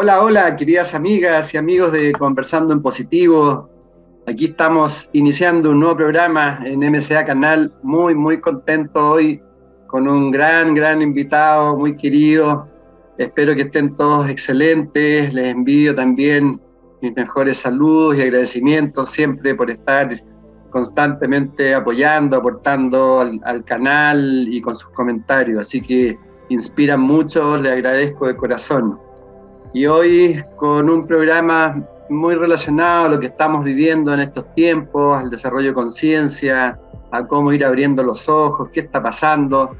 Hola, hola, queridas amigas y amigos de Conversando en Positivo. Aquí estamos iniciando un nuevo programa en MCA Canal, muy, muy contento hoy con un gran, gran invitado, muy querido. Espero que estén todos excelentes. Les envío también mis mejores saludos y agradecimientos siempre por estar constantemente apoyando, aportando al, canal y con sus comentarios. Así que inspiran mucho, les agradezco de corazón. Y hoy con un programa muy relacionado a lo que estamos viviendo en estos tiempos, al desarrollo de conciencia, a cómo ir abriendo los ojos, qué está pasando,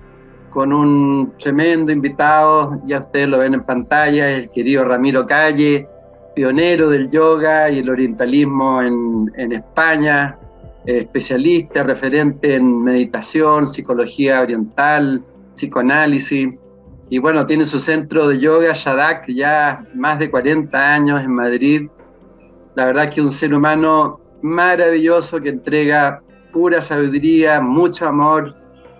con un tremendo invitado, ya ustedes lo ven en pantalla, el querido Ramiro Calle, pionero del yoga y el orientalismo en, en España, especialista, referente en meditación, psicología oriental, psicoanálisis. Y bueno, tiene su centro de yoga, Shadak, ya más de 40 años en Madrid. La verdad que un ser humano maravilloso que entrega pura sabiduría, mucho amor,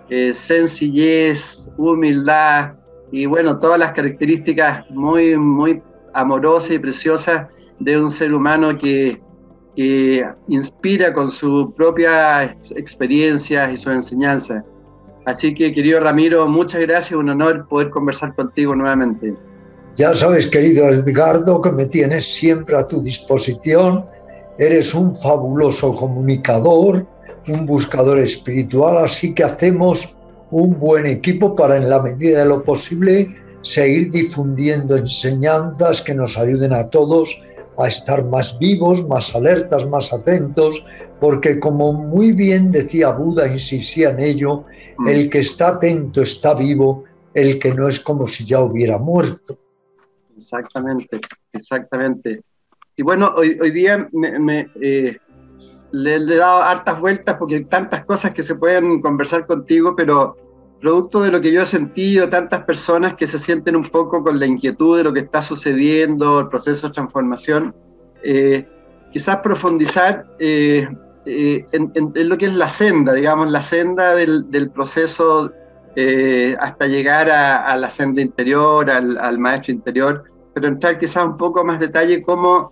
eh, sencillez, humildad y bueno, todas las características muy, muy amorosas y preciosas de un ser humano que, que inspira con su propia experiencia y su enseñanza. Así que, querido Ramiro, muchas gracias, un honor poder conversar contigo nuevamente. Ya sabes, querido Edgardo, que me tienes siempre a tu disposición. Eres un fabuloso comunicador, un buscador espiritual, así que hacemos un buen equipo para, en la medida de lo posible, seguir difundiendo enseñanzas que nos ayuden a todos a estar más vivos, más alertas, más atentos, porque como muy bien decía Buda, insistía en ello, mm. el que está atento está vivo, el que no es como si ya hubiera muerto. Exactamente, exactamente. Y bueno, hoy, hoy día me, eh, le, he dado hartas vueltas porque hay tantas cosas que se pueden conversar contigo, pero producto de lo que yo he sentido, tantas personas que se sienten un poco con la inquietud de lo que está sucediendo, el proceso de transformación, eh, quizás profundizar eh, eh, en, lo que es la senda, digamos, la senda del, proceso hasta llegar a, la senda interior, al, al, maestro interior, pero entrar quizás un poco más detalle cómo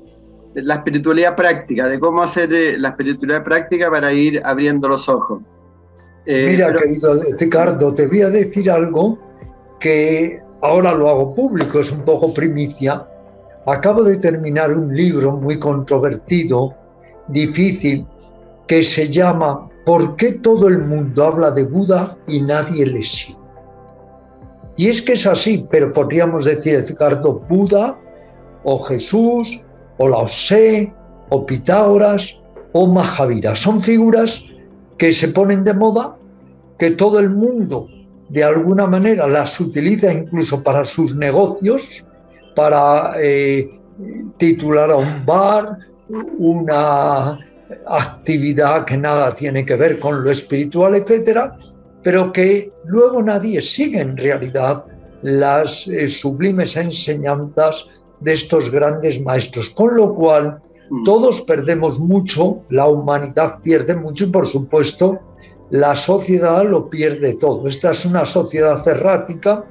la espiritualidad práctica, de cómo hacer la espiritualidad práctica para ir abriendo los ojos. Eh, Mira, querido Ricardo, te voy a decir algo que ahora lo hago público, es un poco primicia. Acabo de terminar un libro muy controvertido, difícil, que se llama ¿Por qué todo el mundo habla de Buda y nadie le sigue? Y es que es así, pero podríamos decir, Ricardo, Buda o Jesús o Lao Tse o Pitágoras o Mahavira. Son figuras que se ponen de moda, que todo el mundo de alguna manera las utiliza incluso para sus negocios, para eh, titular a un bar, una actividad que nada tiene que ver con lo espiritual, etcétera, pero que luego nadie sigue en realidad las eh, sublimes enseñanzas de estos grandes maestros, con lo cual Mm. Todos perdemos mucho, la humanidad pierde mucho y por supuesto la sociedad lo pierde todo. Esta es una sociedad errática,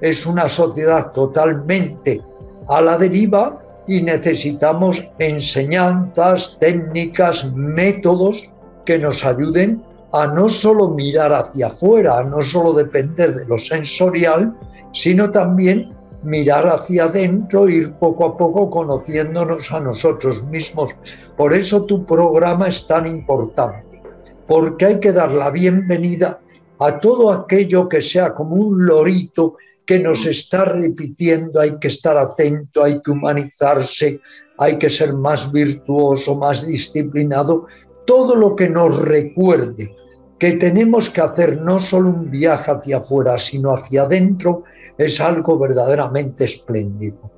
es una sociedad totalmente a la deriva y necesitamos enseñanzas, técnicas, métodos que nos ayuden a no solo mirar hacia afuera, a no solo depender de lo sensorial, sino también mirar hacia adentro, ir poco a poco conociéndonos a nosotros mismos. Por eso tu programa es tan importante, porque hay que dar la bienvenida a todo aquello que sea como un lorito que nos está repitiendo, hay que estar atento, hay que humanizarse, hay que ser más virtuoso, más disciplinado, todo lo que nos recuerde que tenemos que hacer no solo un viaje hacia afuera, sino hacia adentro, es algo verdaderamente espléndido.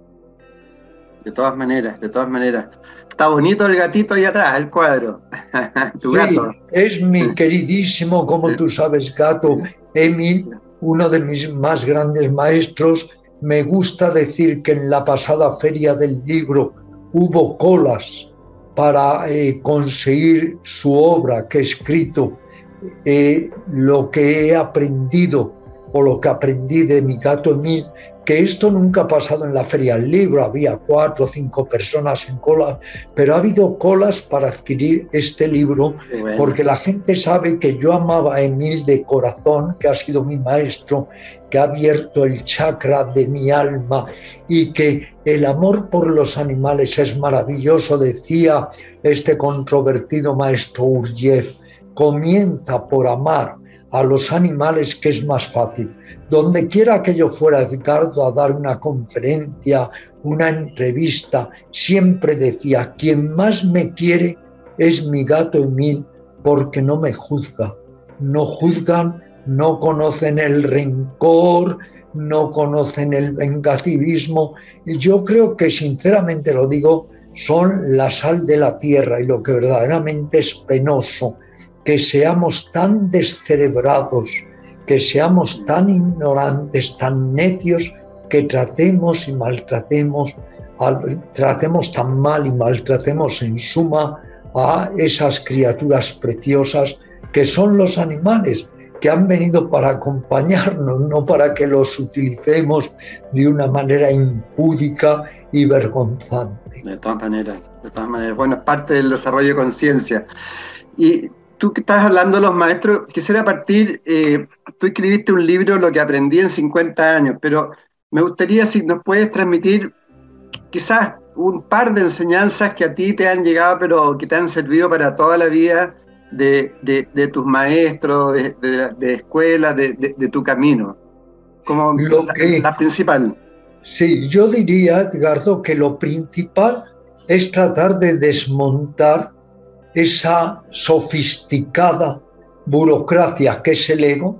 de todas maneras, de todas maneras. Está bonito el gatito ahí atrás, el cuadro. tu gato. Es mi queridísimo, como tú sabes, gato, Emil, uno de mis más grandes maestros. Me gusta decir que en la pasada feria del libro hubo colas para eh, conseguir su obra que he escrito, eh, lo que he aprendido o lo que aprendí de mi gato Emil que esto nunca ha pasado en la feria del libro, había cuatro o cinco personas en cola, pero ha habido colas para adquirir este libro, porque la gente sabe que yo amaba a Emil de corazón, que ha sido mi maestro, que ha abierto el chakra de mi alma y que el amor por los animales es maravilloso, decía este controvertido maestro Urjev, comienza por amar a los animales que es más fácil. Donde quiera que yo fuera, Edgardo, a dar una conferencia, una entrevista, siempre decía, quien más me quiere es mi gato Emil porque no me juzga. No juzgan, no conocen el rencor, no conocen el vengativismo. Y yo creo que, sinceramente lo digo, son la sal de la tierra y lo que verdaderamente es penoso que seamos tan descerebrados, que seamos tan ignorantes, tan necios, que tratemos y maltratemos, tratemos tan mal y maltratemos en suma a esas criaturas preciosas que son los animales, que han venido para acompañarnos, no para que los utilicemos de una manera impúdica y vergonzante. De todas maneras, de todas maneras. Bueno, es parte del desarrollo de conciencia. Y tú que estás hablando de los maestros, quisiera partir, eh, tú escribiste un libro, Lo que aprendí en 50 años, pero me gustaría si nos puedes transmitir quizás un par de enseñanzas que a ti te han llegado, pero que te han servido para toda la vida de, tus maestros, de, escuela, de, tu camino, como lo que, la principal. Sí, yo diría, Edgardo, que lo principal es tratar de desmontar esa sofisticada burocracia que es el ego,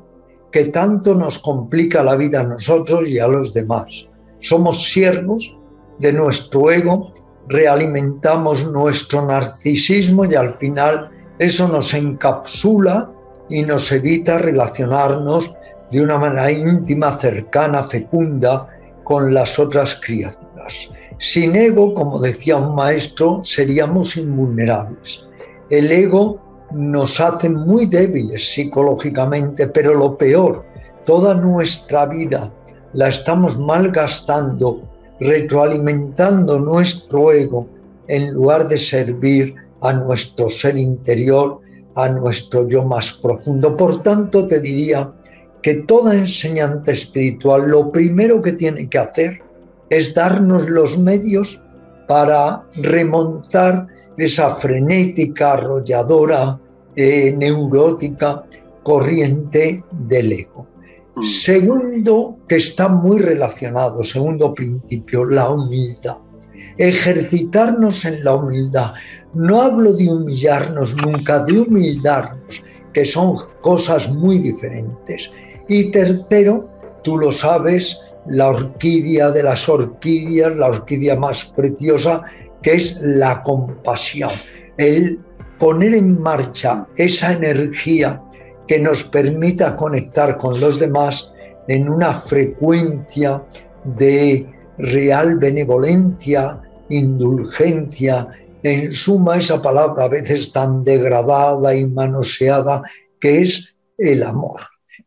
que tanto nos complica la vida a nosotros y a los demás. Somos siervos de nuestro ego, realimentamos nuestro narcisismo y al final eso nos encapsula y nos evita relacionarnos de una manera íntima, cercana, fecunda con las otras criaturas. Sin ego, como decía un maestro, seríamos invulnerables. El ego nos hace muy débiles psicológicamente, pero lo peor, toda nuestra vida la estamos malgastando, retroalimentando nuestro ego en lugar de servir a nuestro ser interior, a nuestro yo más profundo. Por tanto, te diría que toda enseñanza espiritual lo primero que tiene que hacer es darnos los medios para remontar esa frenética, arrolladora, eh, neurótica corriente del ego. Mm. Segundo, que está muy relacionado, segundo principio, la humildad. Ejercitarnos en la humildad. No hablo de humillarnos nunca, de humildarnos, que son cosas muy diferentes. Y tercero, tú lo sabes, la orquídea de las orquídeas, la orquídea más preciosa, que es la compasión, el poner en marcha esa energía que nos permita conectar con los demás en una frecuencia de real benevolencia, indulgencia, en suma esa palabra a veces tan degradada y manoseada que es el amor.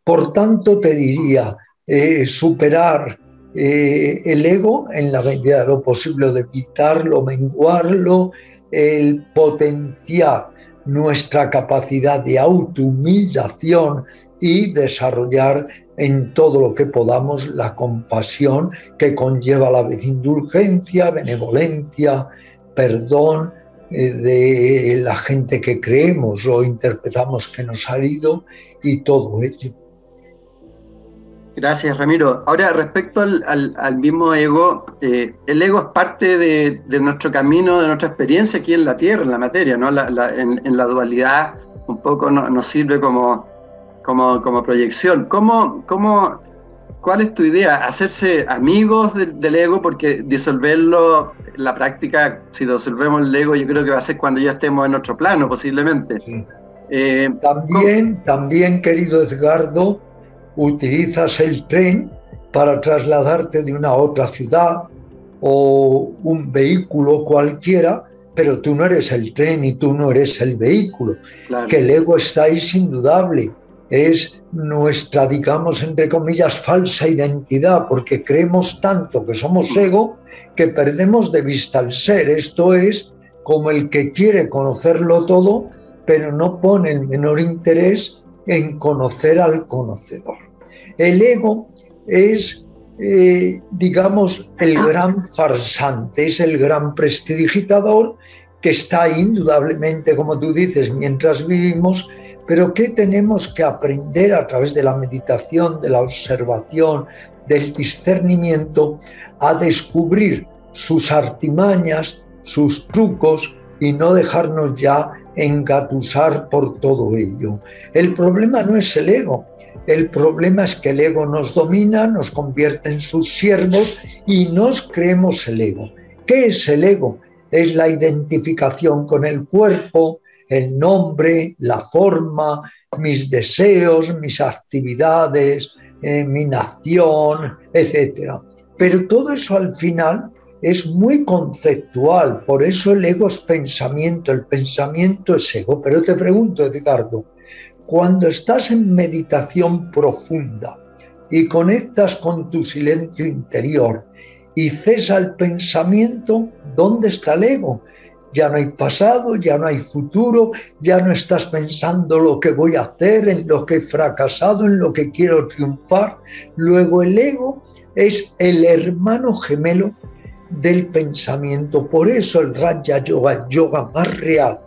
Por tanto, te diría, eh, superar eh, el ego en la medida de lo posible, de evitarlo, menguarlo, el potenciar nuestra capacidad de autohumillación y desarrollar en todo lo que podamos la compasión que conlleva la indulgencia, benevolencia, perdón eh, de la gente que creemos o interpretamos que nos ha herido y todo ello. Gracias, Ramiro. Ahora, respecto al, mismo ego, eh, el ego es parte de, nuestro camino, de nuestra experiencia aquí en la Tierra, en la materia, ¿no? en, la dualidad un poco nos sirve como, como, proyección. ¿Cómo, cómo, ¿cuál es tu idea? ¿Hacerse amigos del, ego? Porque disolverlo, la práctica, si disolvemos el ego, yo creo que va a ser cuando ya estemos en otro plano, posiblemente. Eh, también, también, querido Edgardo, utilizas el tren para trasladarte de una a otra ciudad o un vehículo cualquiera, pero tú no eres el tren y tú no eres el vehículo. Que el ego está ahí es indudable. Es nuestra, digamos, entre comillas, falsa identidad, porque creemos tanto que somos ego que perdemos de vista el ser. Esto es como el que quiere conocerlo todo, pero no pone el menor interés en conocer al conocedor. El ego es eh, digamos, el gran farsante, es el gran prestidigitador que está indudablemente, como tú dices, mientras vivimos, pero que tenemos que aprender a través de la meditación, de la observación, del discernimiento, a descubrir sus artimañas, sus trucos y no dejarnos ya engatusar por todo ello. El problema no es el ego, el problema es que el ego nos domina, nos convierte en sus siervos y nos creemos el ego. ¿Qué es el ego? Es la identificación con el cuerpo, el nombre, la forma, mis deseos, mis actividades, eh, mi nación, etc. Pero todo eso al final es muy conceptual, por eso el ego es pensamiento, el pensamiento es ego. Pero te pregunto, Edgardo, cuando estás en meditación profunda y conectas con tu silencio interior y cesa el pensamiento, ¿dónde está el ego? Ya no hay pasado, ya no hay futuro, ya no estás pensando lo que voy a hacer, en lo que he fracasado, en lo que quiero triunfar. Luego el ego es el hermano gemelo del pensamiento. Por eso el Raja Yoga, yoga más real,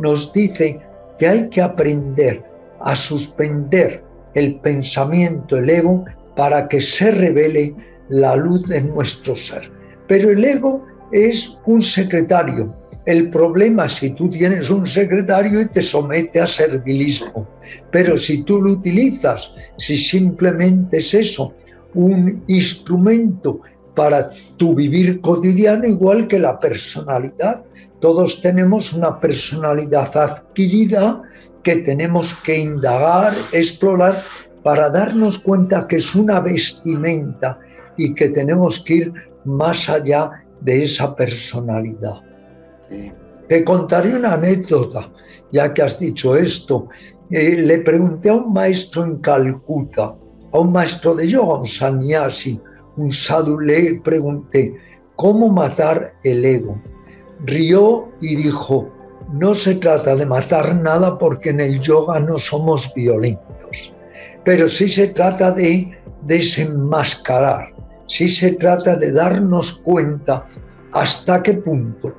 nos dice que hay que aprender a suspender el pensamiento, el ego, para que se revele la luz de nuestro ser. Pero el ego es un secretario. El problema si tú tienes un secretario y te somete a servilismo. Pero si tú lo utilizas, si simplemente es eso, un instrumento para tu vivir cotidiano, igual que la personalidad. Todos tenemos una personalidad adquirida que tenemos que indagar, explorar, para darnos cuenta que es una vestimenta y que tenemos que ir más allá de esa personalidad. Te contaré una anécdota, ya que has dicho esto. Eh, le pregunté a un maestro en Calcuta, a un maestro de yoga, un sannyasi, un sadhu, le pregunté, ¿cómo matar el ego? Rió y dijo, no se trata de matar nada porque en el yoga no somos violentos, pero sí se trata de desenmascarar, sí se trata de darnos cuenta hasta qué punto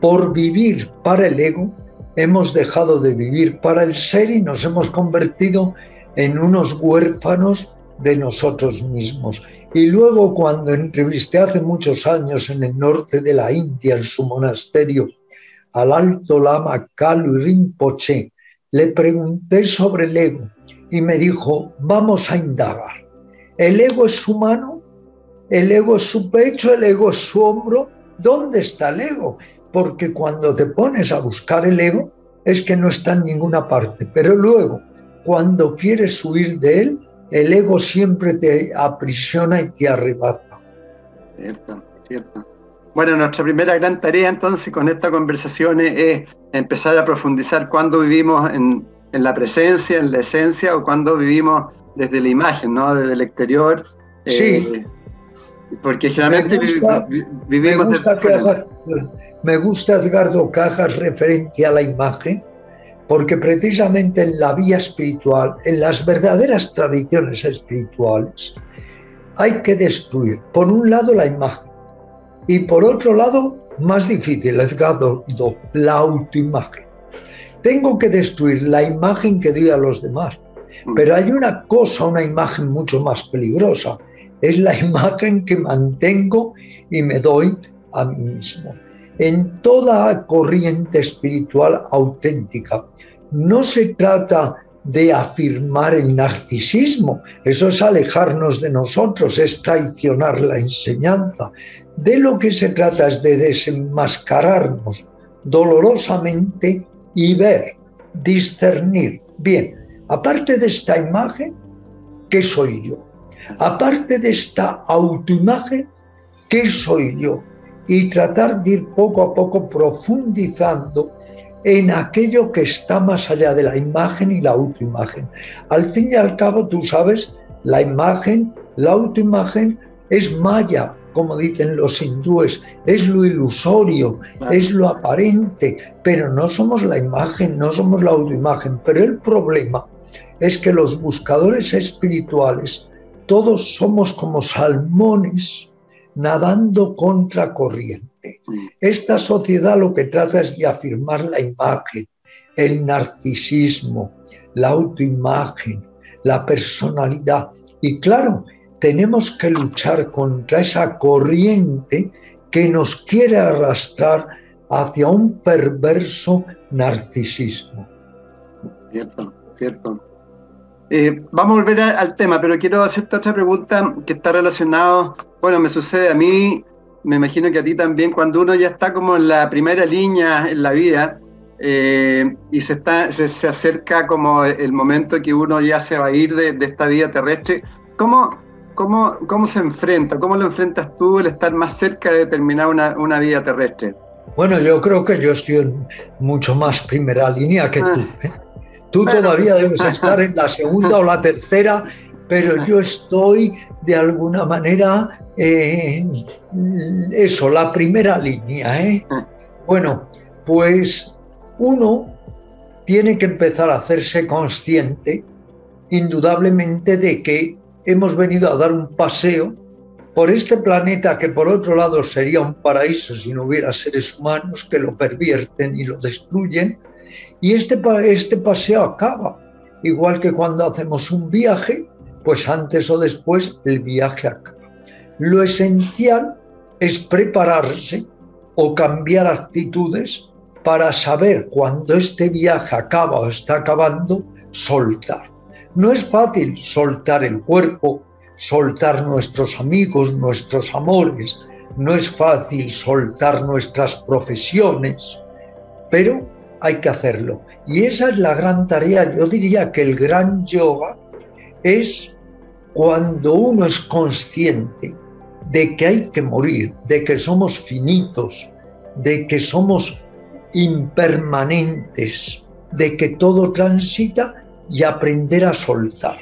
por vivir para el ego hemos dejado de vivir para el ser y nos hemos convertido en unos huérfanos de nosotros mismos. Y luego cuando entrevisté hace muchos años en el norte de la India, en su monasterio, al alto lama Kalu Rinpoche, le pregunté sobre el ego y me dijo, vamos a indagar. ¿El ego es humano? ¿El ego es su pecho? ¿El ego es su hombro? ¿Dónde está el ego? Porque cuando te pones a buscar el ego es que no está en ninguna parte, pero luego cuando quieres huir de él, el ego siempre te aprisiona y te arrebata. Cierto, cierto. Bueno, nuestra primera gran tarea entonces con esta conversación es empezar a profundizar cuándo vivimos en, la presencia, en la esencia, o cuándo vivimos desde la imagen, ¿no? Desde el exterior. Sí. Eh, porque generalmente vivimos... Me gusta, que me gusta, Edgardo, que hagas referencia a la imagen, porque precisamente en la vía espiritual, en las verdaderas tradiciones espirituales, hay que destruir, por un lado, la imagen y por otro lado, más difícil, Edgardo, la autoimagen. Tengo que destruir la imagen que doy a los demás. Mm. Pero hay una cosa, una imagen mucho más peligrosa. Es la imagen que mantengo y me doy a mí mismo. En toda corriente espiritual auténtica, no se trata de afirmar el narcisismo. Eso es alejarnos de nosotros, es traicionar la enseñanza. De lo que se trata es de desenmascararnos dolorosamente y ver, discernir. Bien, aparte de esta imagen, ¿qué soy yo? Aparte de esta autoimagen, ¿qué soy yo? Y tratar de ir poco a poco profundizando en aquello que está más allá de la imagen y la autoimagen. Al fin y al cabo, tú sabes, la imagen, la autoimagen es maya, como dicen los hindúes, es lo ilusorio, es lo aparente, pero no somos la imagen, no somos la autoimagen. Pero el problema es que los buscadores espirituales, todos somos como salmones nadando contra corriente. Esta sociedad lo que trata es de afirmar la imagen, el narcisismo, la autoimagen, la personalidad. Y claro, tenemos que luchar contra esa corriente que nos quiere arrastrar hacia un perverso narcisismo. Cierto, cierto. Eh, vamos a volver al tema, pero quiero hacerte otra pregunta que está relacionada, bueno, me sucede a mí me imagino que a ti también, cuando uno ya está como en la primera línea en la vida eh, y se, está, se, acerca como el momento que uno ya se va a ir de, esta vida terrestre, ¿cómo, cómo, ¿cómo se enfrenta? ¿Cómo lo enfrentas tú el estar más cerca de terminar una, una vida terrestre? Bueno, yo creo que yo estoy en mucho más primera línea que tú. Ah. ¿eh? Tú todavía debes estar en la segunda o la tercera, pero yo estoy de alguna manera eh, eso, la primera línea. ¿eh? Ah. Bueno, pues uno tiene que empezar a hacerse consciente, indudablemente, de que hemos venido a dar un paseo por este planeta que por otro lado sería un paraíso si no hubiera seres humanos que lo pervierten y lo destruyen. Y este, este paseo acaba, igual que cuando hacemos un viaje, pues antes o después el viaje acaba. Lo esencial es prepararse o cambiar actitudes para saber cuando este viaje acaba o está acabando, soltar. No es fácil soltar el cuerpo, soltar nuestros amigos, nuestros amores, no es fácil soltar nuestras profesiones, pero hay que hacerlo. Y esa es la gran tarea. Yo diría que el gran yoga es cuando uno es consciente de que hay que morir, de que somos finitos, de que somos impermanentes, de que todo transita y aprender a soltar.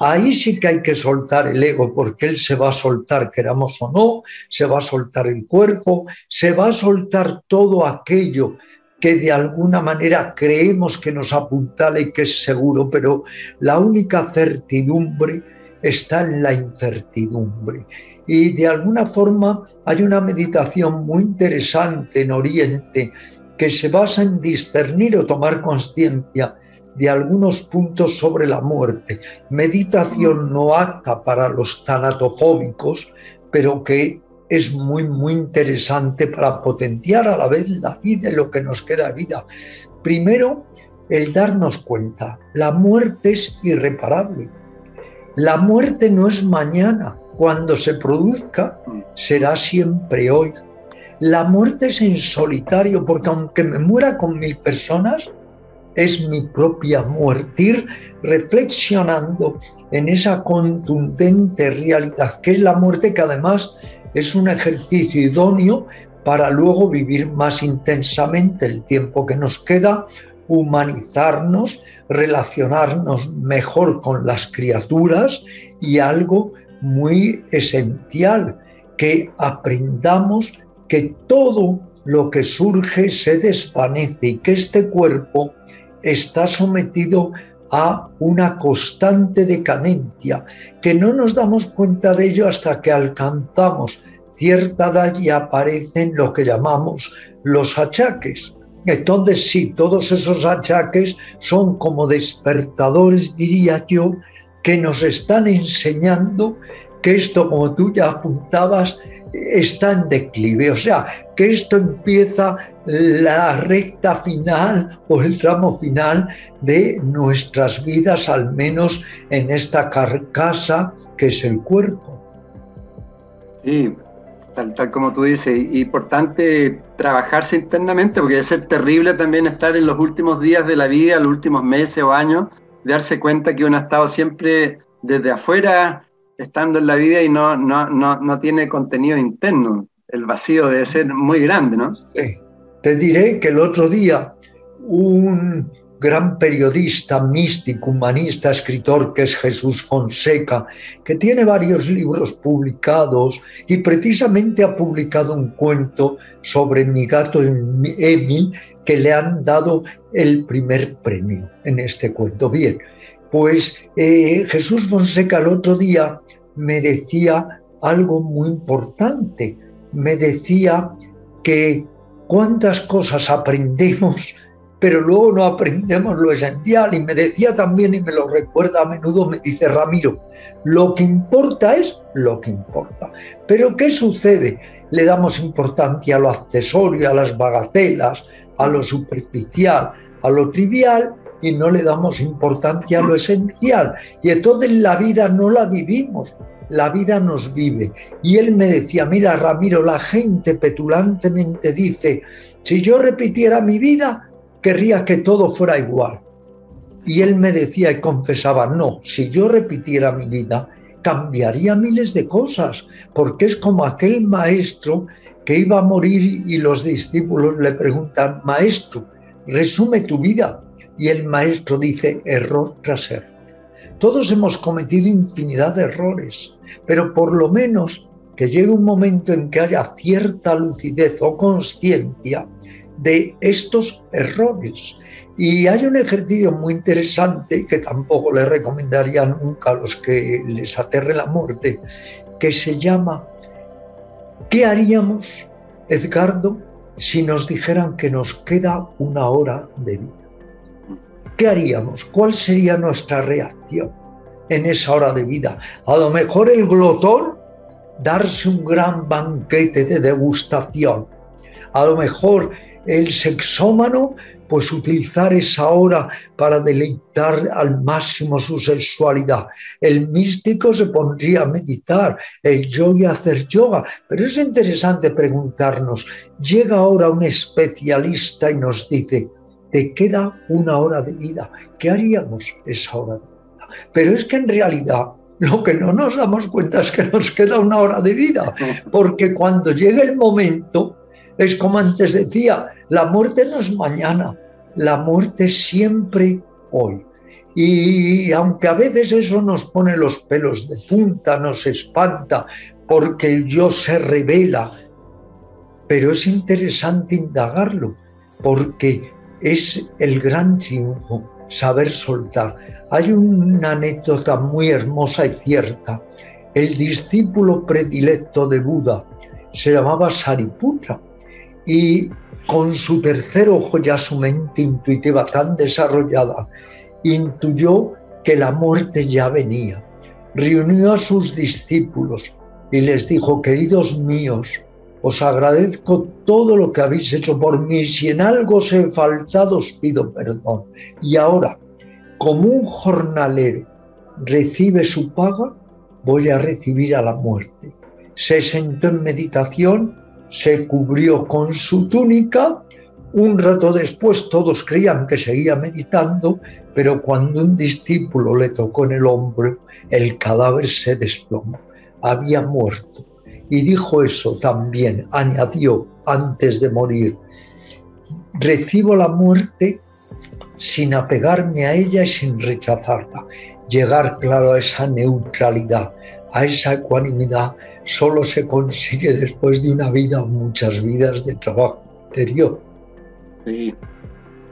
Ahí sí que hay que soltar el ego, porque él se va a soltar, queramos o no, se va a soltar el cuerpo, se va a soltar todo aquello que de alguna manera creemos que nos apuntala y que es seguro, pero la única certidumbre está en la incertidumbre. Y de alguna forma hay una meditación muy interesante en Oriente que se basa en discernir o tomar conciencia de algunos puntos sobre la muerte. Meditación no apta para los tanatofóbicos, pero que es muy, muy interesante para potenciar a la vez la vida y lo que nos queda de vida. Primero, el darnos cuenta, la muerte es irreparable la muerte no es mañana, cuando se produzca será siempre hoy. La muerte es en solitario, porque aunque me muera con mil personas, es mi propia muerte. Reflexionando en esa contundente realidad que es la muerte, que además es un ejercicio idóneo para luego vivir más intensamente el tiempo que nos queda, humanizarnos, relacionarnos mejor con las criaturas y algo muy esencial, que aprendamos que todo lo que surge se desvanece y que este cuerpo está sometido a una constante decadencia, que no nos damos cuenta de ello hasta que alcanzamos cierta edad y aparecen lo que llamamos los achaques. Entonces sí, todos esos achaques son como despertadores, diría yo, que nos están enseñando que esto, como tú ya apuntabas, está en declive, o sea, que esto empieza la recta final o el tramo final de nuestras vidas, al menos en esta carcasa que es el cuerpo. Sí, tal, tal como tú dices, y importante trabajarse internamente, porque debe ser terrible también estar en los últimos días de la vida, los últimos meses o años, darse cuenta que uno ha estado siempre desde afuera estando en la vida y no, no, no, no tiene contenido interno. El vacío debe ser muy grande, ¿no? Sí. Te diré que el otro día un gran periodista, místico, humanista, escritor que es Jesús Fonseca, que tiene varios libros publicados y precisamente ha publicado un cuento sobre mi gato Emil que le han dado el primer premio en este cuento. Bien, pues eh, Jesús Fonseca el otro día me decía algo muy importante. Me decía que cuántas cosas aprendemos, pero luego no aprendemos lo esencial. Y me decía también, y me lo recuerda a menudo, me dice Ramiro, lo que importa es lo que importa. Pero ¿qué sucede? Le damos importancia a lo accesorio, a las bagatelas, a lo superficial, a lo trivial, y no le damos importancia a lo esencial. Y entonces la vida no la vivimos, la vida nos vive. Y él me decía, mira Ramiro, la gente petulantemente dice, si yo repitiera mi vida, querría que todo fuera igual. Y él me decía y confesaba, no, si yo repitiera mi vida, cambiaría miles de cosas, porque es como aquel maestro que iba a morir y los discípulos le preguntan, maestro, resume tu vida y el maestro dice error tras error. Todos hemos cometido infinidad de errores, pero por lo menos que llegue un momento en que haya cierta lucidez o conciencia de estos errores. Y hay un ejercicio muy interesante que tampoco le recomendaría nunca a los que les aterre la muerte, que se llama ¿Qué haríamos, Edgardo, si nos dijeran que nos queda una hora de vida? ¿Qué haríamos? ¿Cuál sería nuestra reacción en esa hora de vida? A lo mejor el glotón, darse un gran banquete de degustación. A lo mejor el sexómano, pues utilizar esa hora para deleitar al máximo su sexualidad. El místico se pondría a meditar, el yogi a hacer yoga. Pero es interesante preguntarnos, llega ahora un especialista y nos dice, te queda una hora de vida. ¿Qué haríamos esa hora de vida? Pero es que en realidad lo que no nos damos cuenta es que nos queda una hora de vida, porque cuando llegue el momento, es como antes decía, la muerte no es mañana, la muerte es siempre hoy. Y aunque a veces eso nos pone los pelos de punta, nos espanta, porque el yo se revela, pero es interesante indagarlo, porque es el gran triunfo, saber soltar. Hay una anécdota muy hermosa y cierta. El discípulo predilecto de Buda se llamaba Sariputra y con su tercer ojo ya su mente intuitiva tan desarrollada intuyó que la muerte ya venía. Reunió a sus discípulos y les dijo, queridos míos, os agradezco todo lo que habéis hecho por mí. Si en algo os he faltado, os pido perdón. Y ahora, como un jornalero recibe su paga, voy a recibir a la muerte. Se sentó en meditación, se cubrió con su túnica. Un rato después todos creían que seguía meditando, pero cuando un discípulo le tocó en el hombro, el cadáver se desplomó. Había muerto y dijo eso también, añadió antes de morir, recibo la muerte sin apegarme a ella y sin rechazarla. Llegar, claro, a esa neutralidad, a esa ecuanimidad, solo se consigue después de una vida muchas vidas de trabajo interior. Sí.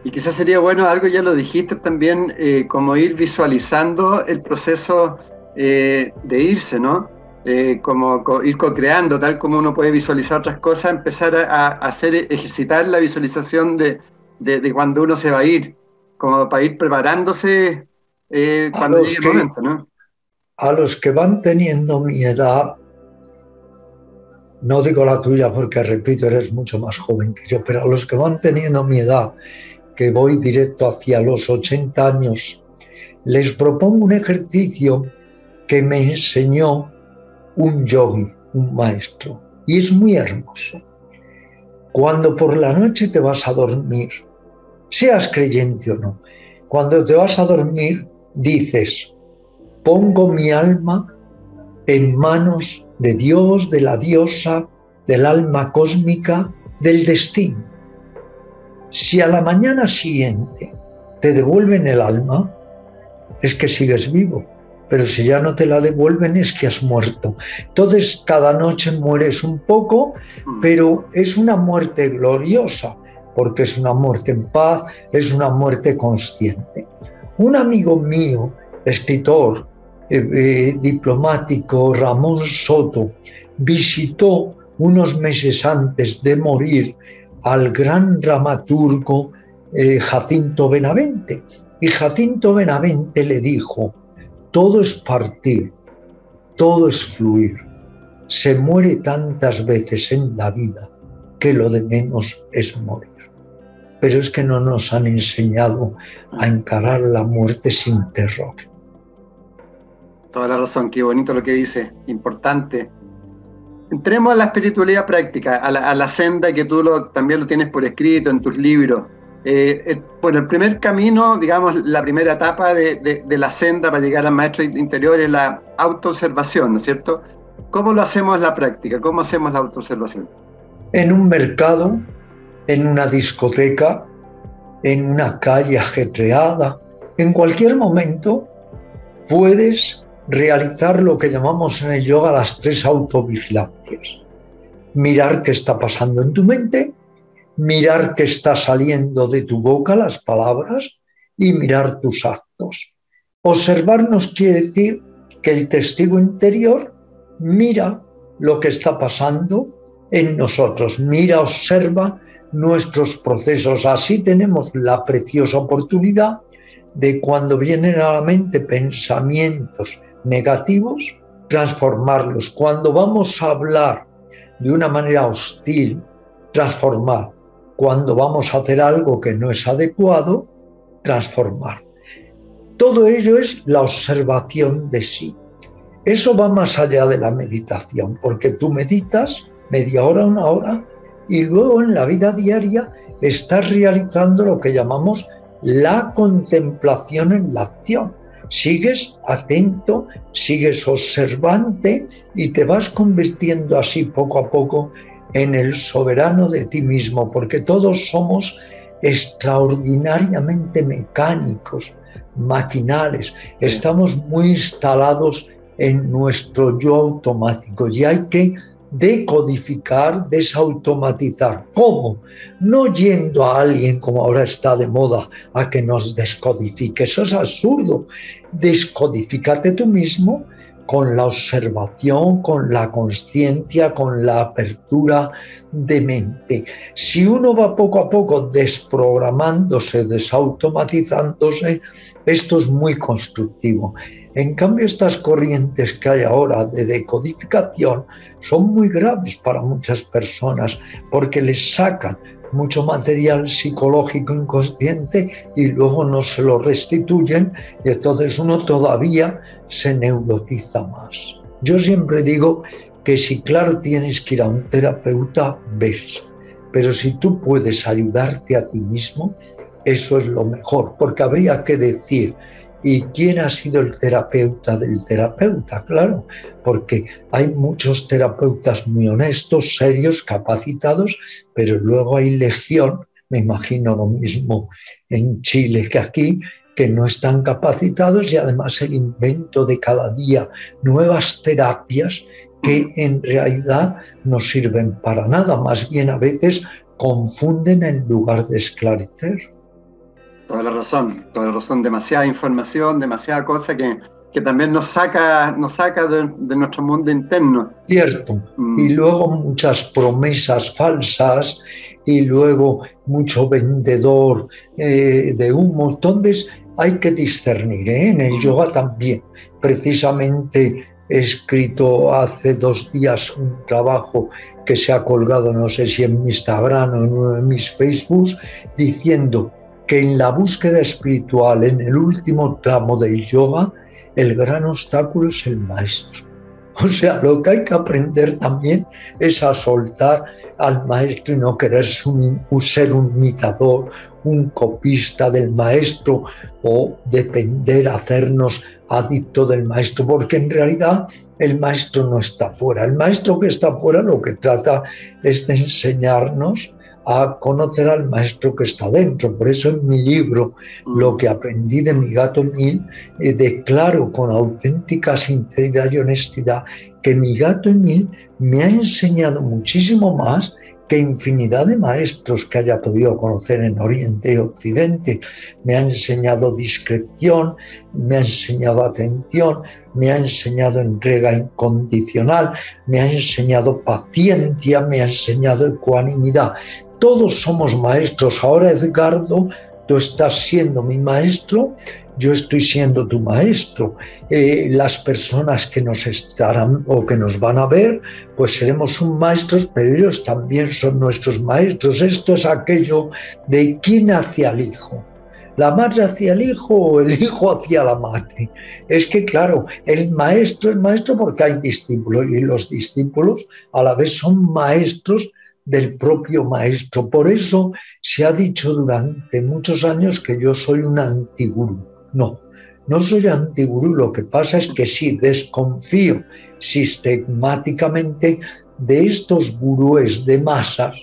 Y quizás sería bueno, algo ya lo dijiste también, eh, como ir visualizando el proceso eh, de irse, ¿no? Eh, como ir co-creando, tal como uno puede visualizar otras cosas, empezar a, hacer, ejercitar la visualización de, de, cuando uno se va a ir, como para ir preparándose eh, cuando llegue el momento, ¿no? A los que van teniendo mi edad, no digo la tuya porque, repito, eres mucho más joven que yo, pero a los que van teniendo mi edad, que voy directo hacia los 80 años, les propongo un ejercicio que me enseñó un yogi, un maestro, y es muy hermoso. Cuando por la noche te vas a dormir, seas creyente o no, cuando te vas a dormir dices, pongo mi alma en manos de Dios, de la diosa, del alma cósmica, del destino. Si a la mañana siguiente te devuelven el alma, es que sigues vivo, pero si ya no te la devuelven es que has muerto. Entonces cada noche mueres un poco, pero es una muerte gloriosa, porque es una muerte en paz, es una muerte consciente. Un amigo mío, escritor, eh, eh, diplomático Ramón Soto visitó unos meses antes de morir al gran dramaturgo eh, Jacinto Benavente. Y Jacinto Benavente le dijo, todo es partir, todo es fluir. Se muere tantas veces en la vida que lo de menos es morir. Pero es que no nos han enseñado a encarar la muerte sin terror. Toda la razón, qué bonito lo que dice, importante. Entremos a la espiritualidad práctica, a la, senda que tú también lo tienes por escrito en tus libros. Eh, eh, bueno, el primer camino, digamos, la primera etapa de, la senda para llegar al maestro interior es la autoobservación, ¿no es cierto? ¿Cómo lo hacemos en la práctica? ¿Cómo hacemos la autoobservación? En un mercado, en una discoteca, en una calle ajetreada, en cualquier momento puedes realizar lo que llamamos en el yoga las tres autovigilancias. Mirar qué está pasando en tu mente, mirar qué está saliendo de tu boca, las palabras, y mirar tus actos. Observarnos quiere decir que el testigo interior mira lo que está pasando en nosotros, mira, observa nuestros procesos. Así tenemos la preciosa oportunidad de cuando vienen a la mente pensamientos, negativos, transformarlos. Cuando vamos a hablar de una manera hostil, transformar. Cuando vamos a hacer algo que no es adecuado, transformar. Todo ello es la observación de sí. Eso va más allá de la meditación, porque tú meditas media hora, una hora, y luego en la vida diaria estás realizando lo que llamamos la contemplación en la acción sigues atento, sigues observante y te vas convirtiendo así poco a poco en el soberano de ti mismo, porque todos somos extraordinariamente mecánicos, maquinales, estamos muy instalados en nuestro yo automático y hay que decodificar, desautomatizar. ¿Cómo? No yendo a alguien como ahora está de moda a que nos descodifique. Eso es absurdo. Descodifícate tú mismo con la observación, con la conciencia, con la apertura de mente. Si uno va poco a poco desprogramándose, desautomatizándose, esto es muy constructivo. En cambio, estas corrientes que hay ahora de decodificación son muy graves para muchas personas porque les sacan mucho material psicológico inconsciente y luego no se lo restituyen y entonces uno todavía se neurotiza más. Yo siempre digo que si claro tienes que ir a un terapeuta, ves, pero si tú puedes ayudarte a ti mismo, eso es lo mejor, porque habría que decir, ¿Y quién ha sido el terapeuta del terapeuta? Claro, porque hay muchos terapeutas muy honestos, serios, capacitados, pero luego hay legión, me imagino lo mismo en Chile que aquí, que no están capacitados y además el invento de cada día nuevas terapias que en realidad no sirven para nada, más bien a veces confunden en lugar de esclarecer. Toda la razón, toda la razón, demasiada información, demasiada cosa que, que también nos saca, nos saca de, nuestro mundo interno. Cierto. Mm. Y luego muchas promesas falsas y luego mucho vendedor eh, de humo. Entonces hay que discernir, ¿eh? en el yoga también. Precisamente he escrito hace dos días un trabajo que se ha colgado, no sé si en mi Instagram o en uno de mis Facebooks, diciendo que en la búsqueda espiritual, en el último tramo del yoga, el gran obstáculo es el maestro. O sea, lo que hay que aprender también es a soltar al maestro y no querer ser un imitador, un copista del maestro o depender, hacernos adicto del maestro, porque en realidad el maestro no está fuera. El maestro que está fuera lo que trata es de enseñarnos a conocer al maestro que está dentro. Por eso en mi libro, Lo que aprendí de mi gato Emil, eh, declaro con auténtica sinceridad y honestidad que mi gato Emil me ha enseñado muchísimo más que infinidad de maestros que haya podido conocer en Oriente y Occidente. Me ha enseñado discreción, me ha enseñado atención, me ha enseñado entrega incondicional, me ha enseñado paciencia, me ha enseñado ecuanimidad. Todos somos maestros. Ahora, Edgardo, tú estás siendo mi maestro, yo estoy siendo tu maestro. Eh, las personas que nos estarán o que nos van a ver, pues seremos un maestros, pero ellos también son nuestros maestros. Esto es aquello de quién hacia el hijo. ¿La madre hacia el hijo o el hijo hacia la madre? Es que, claro, el maestro es maestro porque hay discípulos y los discípulos a la vez son maestros del propio maestro. Por eso se ha dicho durante muchos años que yo soy un antigurú. No, no soy antigurú. Lo que pasa es que sí desconfío sistemáticamente de estos gurúes de masas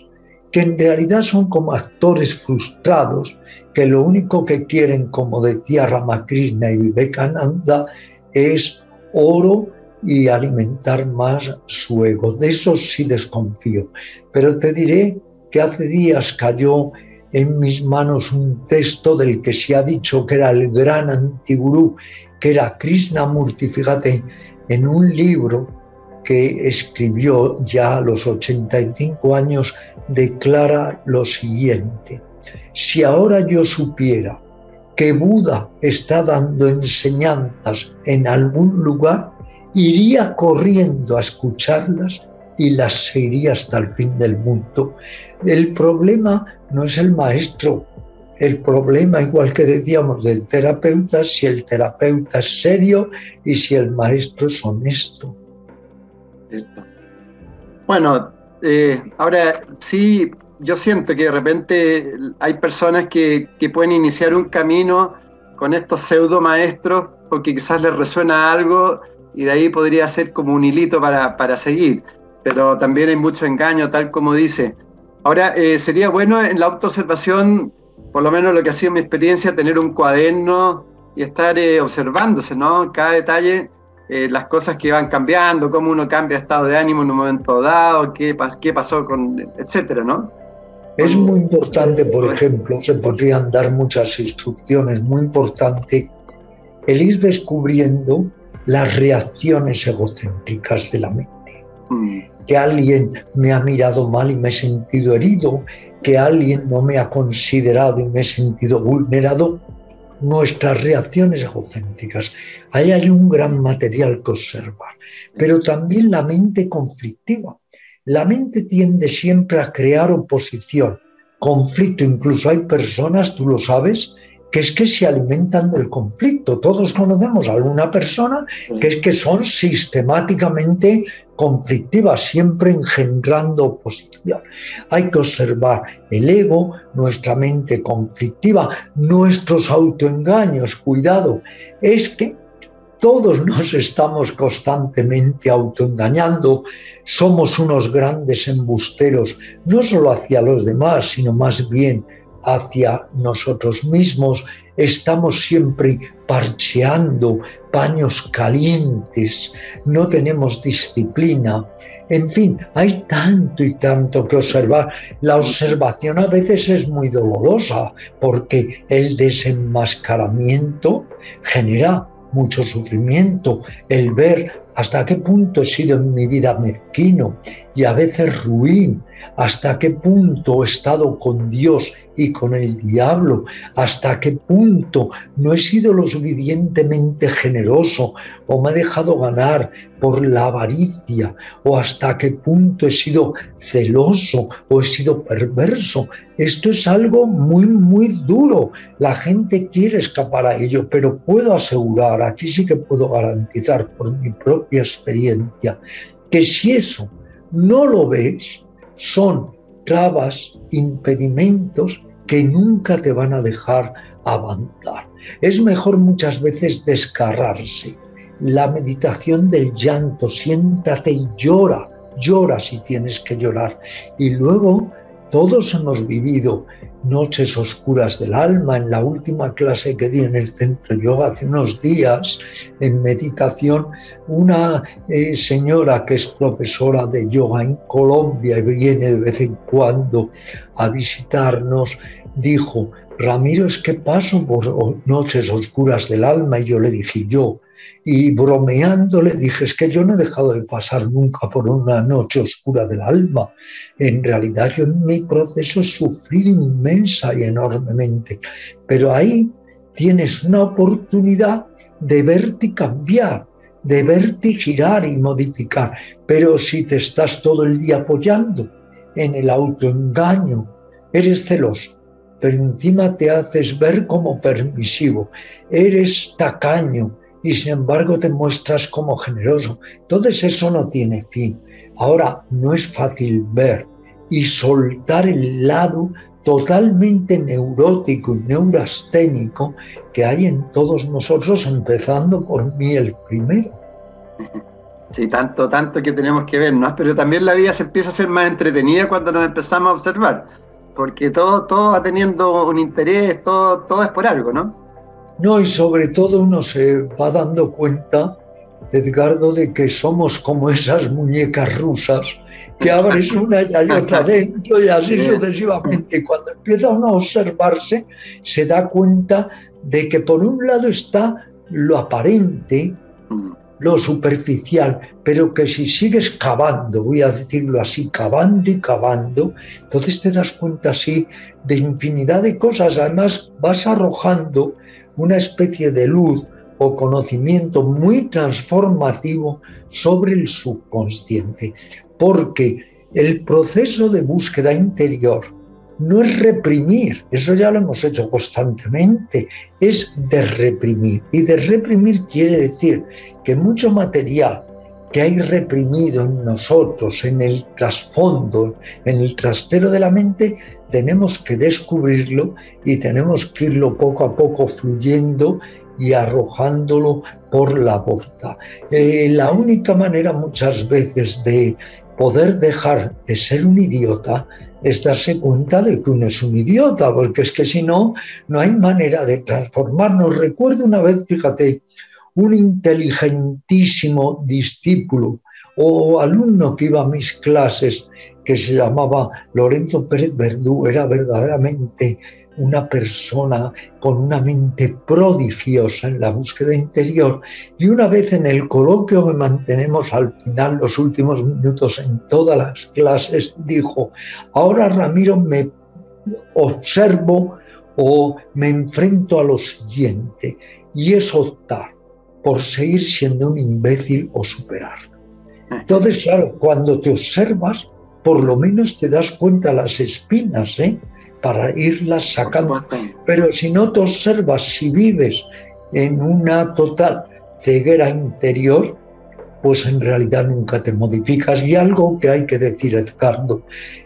que en realidad son como actores frustrados que lo único que quieren, como decía Ramakrishna y Vivekananda, es oro y alimentar más su ego. De eso sí desconfío. Pero te diré que hace días cayó en mis manos un texto del que se ha dicho que era el gran antigurú, que era Krishnamurti, fíjate, en un libro que escribió ya a los 85 años, declara lo siguiente, si ahora yo supiera que Buda está dando enseñanzas en algún lugar, iría corriendo a escucharlas y las seguiría hasta el fin del mundo. El problema no es el maestro, el problema, igual que decíamos del terapeuta, si el terapeuta es serio y si el maestro es honesto. Bueno, eh, ahora sí, yo siento que de repente hay personas que, que pueden iniciar un camino con estos pseudo maestros porque quizás les resuena algo y de ahí podría ser como un hilito para, para seguir. Pero también hay mucho engaño, tal como dice. Ahora, eh, sería bueno en la autoobservación, por lo menos lo que ha sido mi experiencia, tener un cuaderno y estar eh, observándose, ¿no? Cada detalle, eh, las cosas que van cambiando, cómo uno cambia estado de ánimo en un momento dado, qué, qué pasó con, etcétera, ¿no? Es muy importante, por ejemplo, se podrían dar muchas instrucciones, muy importante el ir descubriendo las reacciones egocéntricas de la mente. Mm. Que alguien me ha mirado mal y me he sentido herido, que alguien no me ha considerado y me he sentido vulnerado. Nuestras reacciones egocéntricas. Ahí hay un gran material que observar. Pero también la mente conflictiva. La mente tiende siempre a crear oposición, conflicto. Incluso hay personas, tú lo sabes, que es que se alimentan del conflicto. Todos conocemos a alguna persona que es que son sistemáticamente conflictivas, siempre engendrando oposición. Hay que observar el ego, nuestra mente conflictiva, nuestros autoengaños. Cuidado, es que todos nos estamos constantemente autoengañando, somos unos grandes embusteros, no solo hacia los demás, sino más bien hacia nosotros mismos, estamos siempre parcheando paños calientes, no tenemos disciplina. En fin, hay tanto y tanto que observar. La observación a veces es muy dolorosa porque el desenmascaramiento genera mucho sufrimiento, el ver hasta qué punto he sido en mi vida mezquino y a veces ruin, hasta qué punto he estado con Dios y con el diablo, hasta qué punto no he sido lo suficientemente generoso o me he dejado ganar por la avaricia, o hasta qué punto he sido celoso o he sido perverso. Esto es algo muy, muy duro. La gente quiere escapar a ello, pero puedo asegurar, aquí sí que puedo garantizar por mi propia experiencia, que si eso no lo ves, son trabas, impedimentos que nunca te van a dejar avanzar. Es mejor muchas veces descarrarse. La meditación del llanto, siéntate y llora, llora si tienes que llorar. Y luego todos hemos vivido noches oscuras del alma. En la última clase que di en el centro yoga hace unos días, en meditación, una eh, señora que es profesora de yoga en Colombia y viene de vez en cuando a visitarnos, dijo, Ramiro, es que paso por noches oscuras del alma y yo le dije, yo, y bromeando le dije, es que yo no he dejado de pasar nunca por una noche oscura del alma. En realidad yo en mi proceso he sufrido inmensa y enormemente, pero ahí tienes una oportunidad de verte cambiar, de verte girar y modificar. Pero si te estás todo el día apoyando en el autoengaño, eres celoso, pero encima te haces ver como permisivo, eres tacaño y sin embargo te muestras como generoso. Entonces eso no tiene fin. Ahora, no es fácil ver y soltar el lado totalmente neurótico y neurasténico que hay en todos nosotros, empezando por mí el primero. Sí, tanto, tanto que tenemos que ver, ¿no? Pero también la vida se empieza a ser más entretenida cuando nos empezamos a observar porque todo, todo va teniendo un interés, todo, todo es por algo, ¿no? No, y sobre todo uno se va dando cuenta, Edgardo, de que somos como esas muñecas rusas, que abres una y hay otra dentro y así sucesivamente. Cuando empieza uno a observarse, se da cuenta de que por un lado está lo aparente, mm lo superficial, pero que si sigues cavando, voy a decirlo así, cavando y cavando, entonces te das cuenta así de infinidad de cosas. Además vas arrojando una especie de luz o conocimiento muy transformativo sobre el subconsciente, porque el proceso de búsqueda interior no es reprimir, eso ya lo hemos hecho constantemente, es de reprimir. Y de reprimir quiere decir que mucho material que hay reprimido en nosotros, en el trasfondo, en el trastero de la mente, tenemos que descubrirlo y tenemos que irlo poco a poco fluyendo y arrojándolo por la puerta. Eh, la única manera muchas veces de poder dejar de ser un idiota es darse cuenta de que uno es un idiota, porque es que si no, no hay manera de transformarnos. Recuerdo una vez, fíjate, un inteligentísimo discípulo o alumno que iba a mis clases, que se llamaba Lorenzo Pérez Verdú, era verdaderamente una persona con una mente prodigiosa en la búsqueda interior. Y una vez en el coloquio que mantenemos al final, los últimos minutos en todas las clases, dijo, ahora Ramiro me observo o me enfrento a lo siguiente y es optar por seguir siendo un imbécil o superarlo. Entonces, claro, cuando te observas, por lo menos te das cuenta las espinas, ¿eh? para irlas sacando. Pero si no te observas, si vives en una total ceguera interior, pues en realidad nunca te modificas. Y algo que hay que decir, Edgardo,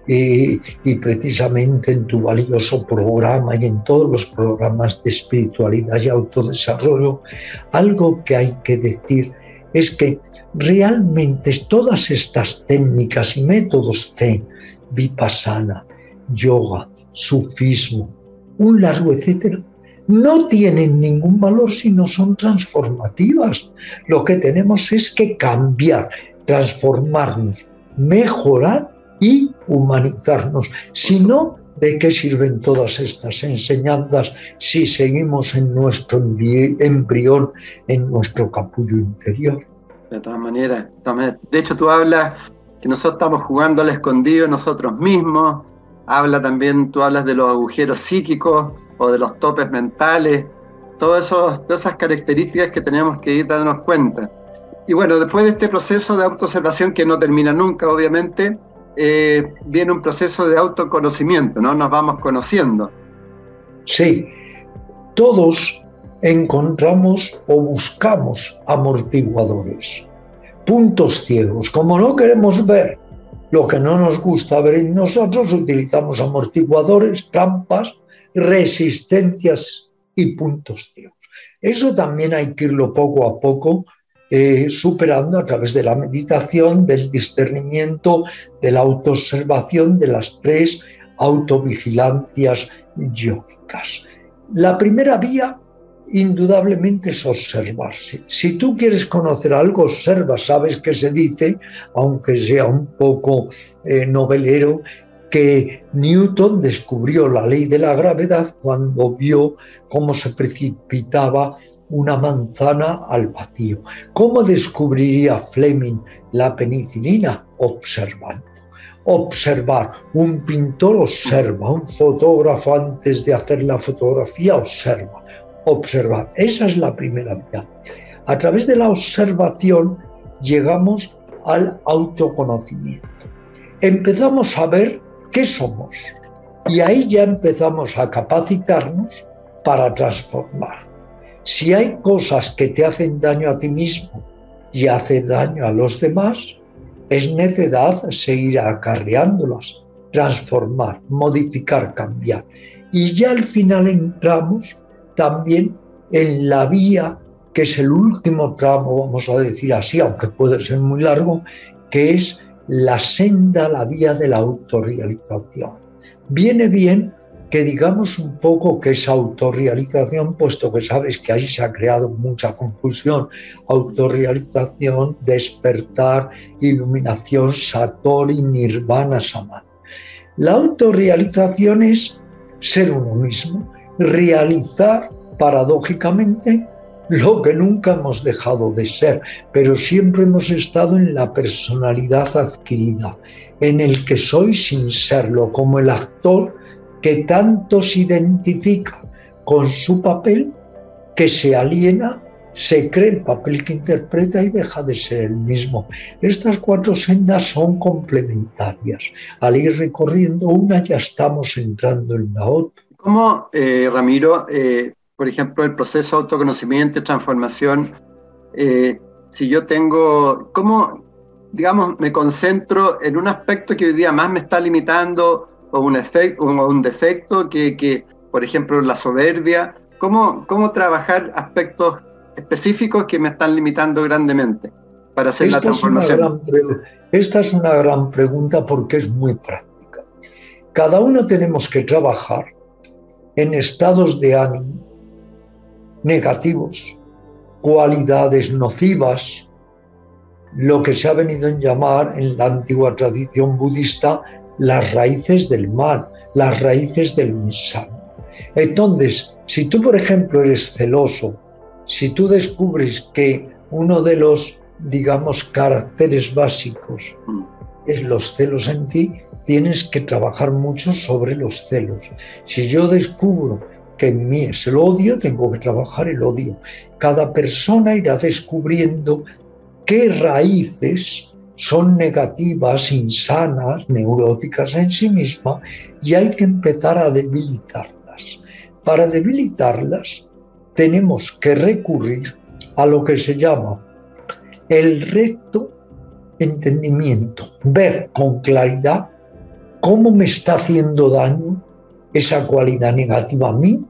y, precisamente en tu valioso programa y en todos los programas de espiritualidad y autodesarrollo, algo que hay que decir es que realmente todas estas técnicas y métodos de vipassana, yoga, sufismo, un largo etcétera, no tienen ningún valor si no son transformativas. Lo que tenemos es que cambiar, transformarnos, mejorar y humanizarnos. Si no, ¿de qué sirven todas estas enseñanzas si seguimos en nuestro embrión, en nuestro capullo interior? De todas maneras, de hecho tú hablas que nosotros estamos jugando al escondido nosotros mismos. Habla también, tú hablas de los agujeros psíquicos o de los topes mentales, todas, todas esas características que tenemos que ir dándonos cuenta. Y bueno, después de este proceso de autoobservación que no termina nunca, obviamente, eh, viene un proceso de autoconocimiento, ¿no? Nos vamos conociendo. Sí, todos encontramos o buscamos amortiguadores, puntos ciegos. Como no queremos ver lo que no nos gusta ver en nosotros, utilizamos amortiguadores, trampas, resistencias y puntos ciegos. Eso también hay que irlo poco a poco eh, superando a través de la meditación, del discernimiento, de la autoobservación, de las tres autovigilancias yógicas. La primera vía indudablemente es observarse. Si tú quieres conocer algo, observa, sabes que se dice, aunque sea un poco eh, novelero, que Newton descubrió la ley de la gravedad cuando vio cómo se precipitaba una manzana al vacío. ¿Cómo descubriría Fleming la penicilina? Observando. Observar. Un pintor observa, un fotógrafo antes de hacer la fotografía observa. Observar. Esa es la primera vía. A través de la observación llegamos al autoconocimiento. Empezamos a ver qué somos y ahí ya empezamos a capacitarnos para transformar. Si hay cosas que te hacen daño a ti mismo y hace daño a los demás, es necesidad seguir acarreándolas, transformar, modificar, cambiar. Y ya al final entramos también en la vía, que es el último tramo, vamos a decir así, aunque puede ser muy largo, que es la senda, la vía de la autorrealización. Viene bien que digamos un poco que es autorrealización, puesto que sabes que ahí se ha creado mucha confusión. Autorrealización, despertar, iluminación, satori, nirvana, samadhi. La autorrealización es ser uno mismo, realizar paradójicamente lo que nunca hemos dejado de ser, pero siempre hemos estado en la personalidad adquirida, en el que soy sin serlo, como el actor que tanto se identifica con su papel que se aliena, se cree el papel que interpreta y deja de ser el mismo. Estas cuatro sendas son complementarias. Al ir recorriendo una ya estamos entrando en la otra. ¿Cómo, eh, Ramiro, eh, por ejemplo, el proceso de autoconocimiento y transformación, eh, si yo tengo, ¿cómo, digamos, me concentro en un aspecto que hoy día más me está limitando o un, efecto, o un defecto que, que, por ejemplo, la soberbia? ¿Cómo, ¿Cómo trabajar aspectos específicos que me están limitando grandemente para hacer la transformación? esta es una gran pregunta porque es muy práctica. Cada uno tenemos que trabajar en estados de ánimo negativos, cualidades nocivas, lo que se ha venido a llamar en la antigua tradición budista las raíces del mal, las raíces del insano. Entonces, si tú, por ejemplo, eres celoso, si tú descubres que uno de los, digamos, caracteres básicos es los celos en ti, tienes que trabajar mucho sobre los celos. Si yo descubro que en mí es el odio, tengo que trabajar el odio. Cada persona irá descubriendo qué raíces son negativas, insanas, neuróticas en sí misma y hay que empezar a debilitarlas. Para debilitarlas tenemos que recurrir a lo que se llama el recto entendimiento, ver con claridad cómo me está haciendo daño esa cualidad negativa a mí,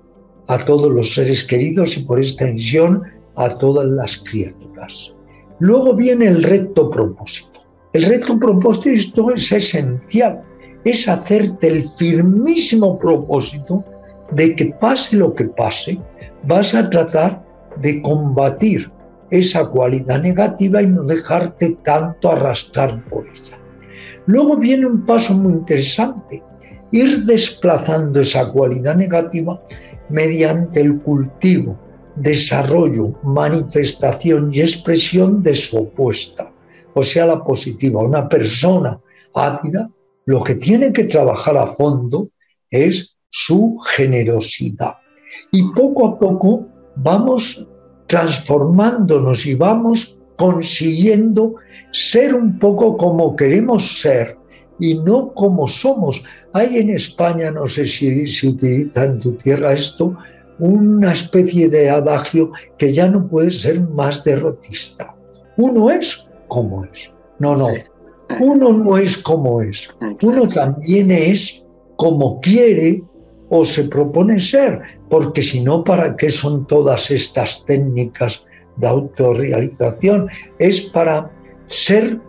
a todos los seres queridos y por extensión a todas las criaturas. Luego viene el recto propósito. El reto propósito es esencial, es hacerte el firmísimo propósito de que pase lo que pase, vas a tratar de combatir esa cualidad negativa y no dejarte tanto arrastrar por ella. Luego viene un paso muy interesante, ir desplazando esa cualidad negativa mediante el cultivo, desarrollo, manifestación y expresión de su opuesta o sea la positiva. Una persona ávida lo que tiene que trabajar a fondo es su generosidad. Y poco a poco vamos transformándonos y vamos consiguiendo ser un poco como queremos ser y no como somos. Hay en España, no sé si se utiliza en tu tierra esto, una especie de adagio que ya no puede ser más derrotista. Uno es como es. No, no. Uno no es como es. Uno también es como quiere o se propone ser, porque si no, ¿para qué son todas estas técnicas de autorrealización? Es para ser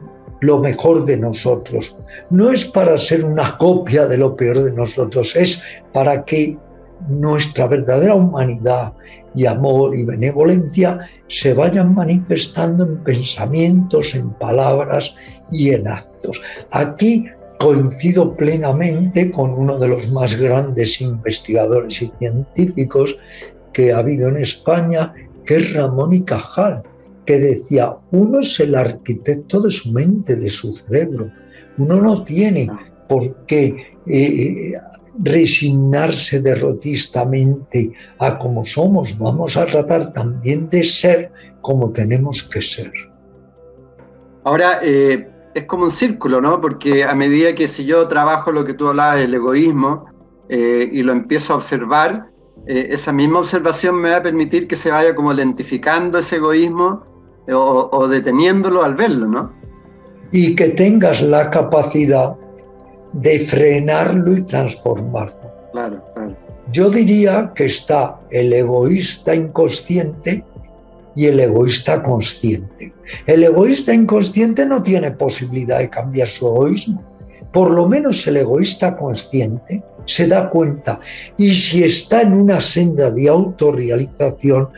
lo mejor de nosotros. No es para ser una copia de lo peor de nosotros, es para que nuestra verdadera humanidad y amor y benevolencia se vayan manifestando en pensamientos, en palabras y en actos. Aquí coincido plenamente con uno de los más grandes investigadores y científicos que ha habido en España, que es Ramón y Cajal, que decía, uno es el arquitecto de su mente, de su cerebro. Uno no tiene por qué eh, resignarse derrotistamente a como somos. Vamos a tratar también de ser como tenemos que ser. Ahora, eh, es como un círculo, ¿no? Porque a medida que si yo trabajo lo que tú hablabas del egoísmo eh, y lo empiezo a observar, esa misma observación me va a permitir que se vaya como lentificando ese egoísmo o, deteniéndolo al verlo, ¿no? Y que tengas la capacidad de frenarlo y transformarlo. Claro, claro. Yo diría que está el egoísta inconsciente y el egoísta consciente. El egoísta inconsciente no tiene posibilidad de cambiar su egoísmo. Por lo menos el egoísta consciente se da cuenta y si está en una senda de autorrealización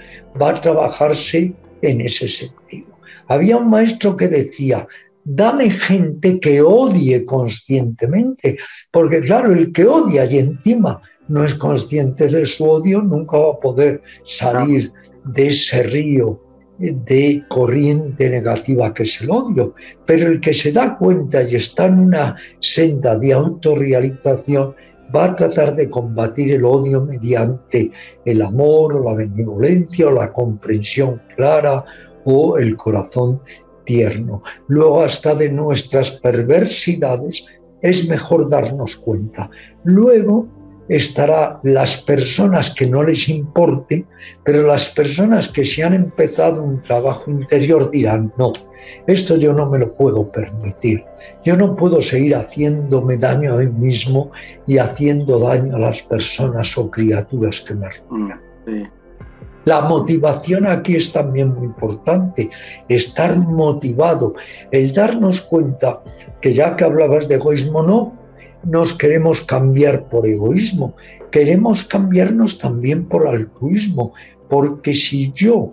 va a trabajarse en ese sentido. Había un maestro que decía, dame gente que odie conscientemente, porque claro, el que odia y encima no es consciente de su odio, nunca va a poder salir de ese río de corriente negativa que es el odio. Pero el que se da cuenta y está en una senda de autorrealización, va a tratar de combatir el odio mediante el amor o la benevolencia o la comprensión clara o el corazón tierno. Luego hasta de nuestras perversidades es mejor darnos cuenta. Luego estará las personas que no les importe, pero las personas que se han empezado un trabajo interior dirán, no, esto yo no me lo puedo permitir. Yo no puedo seguir haciéndome daño a mí mismo y haciendo daño a las personas o criaturas que me rodean. La motivación aquí es también muy importante, estar motivado, el darnos cuenta que ya que hablabas de egoísmo, no nos queremos cambiar por egoísmo, queremos cambiarnos también por altruismo, porque si yo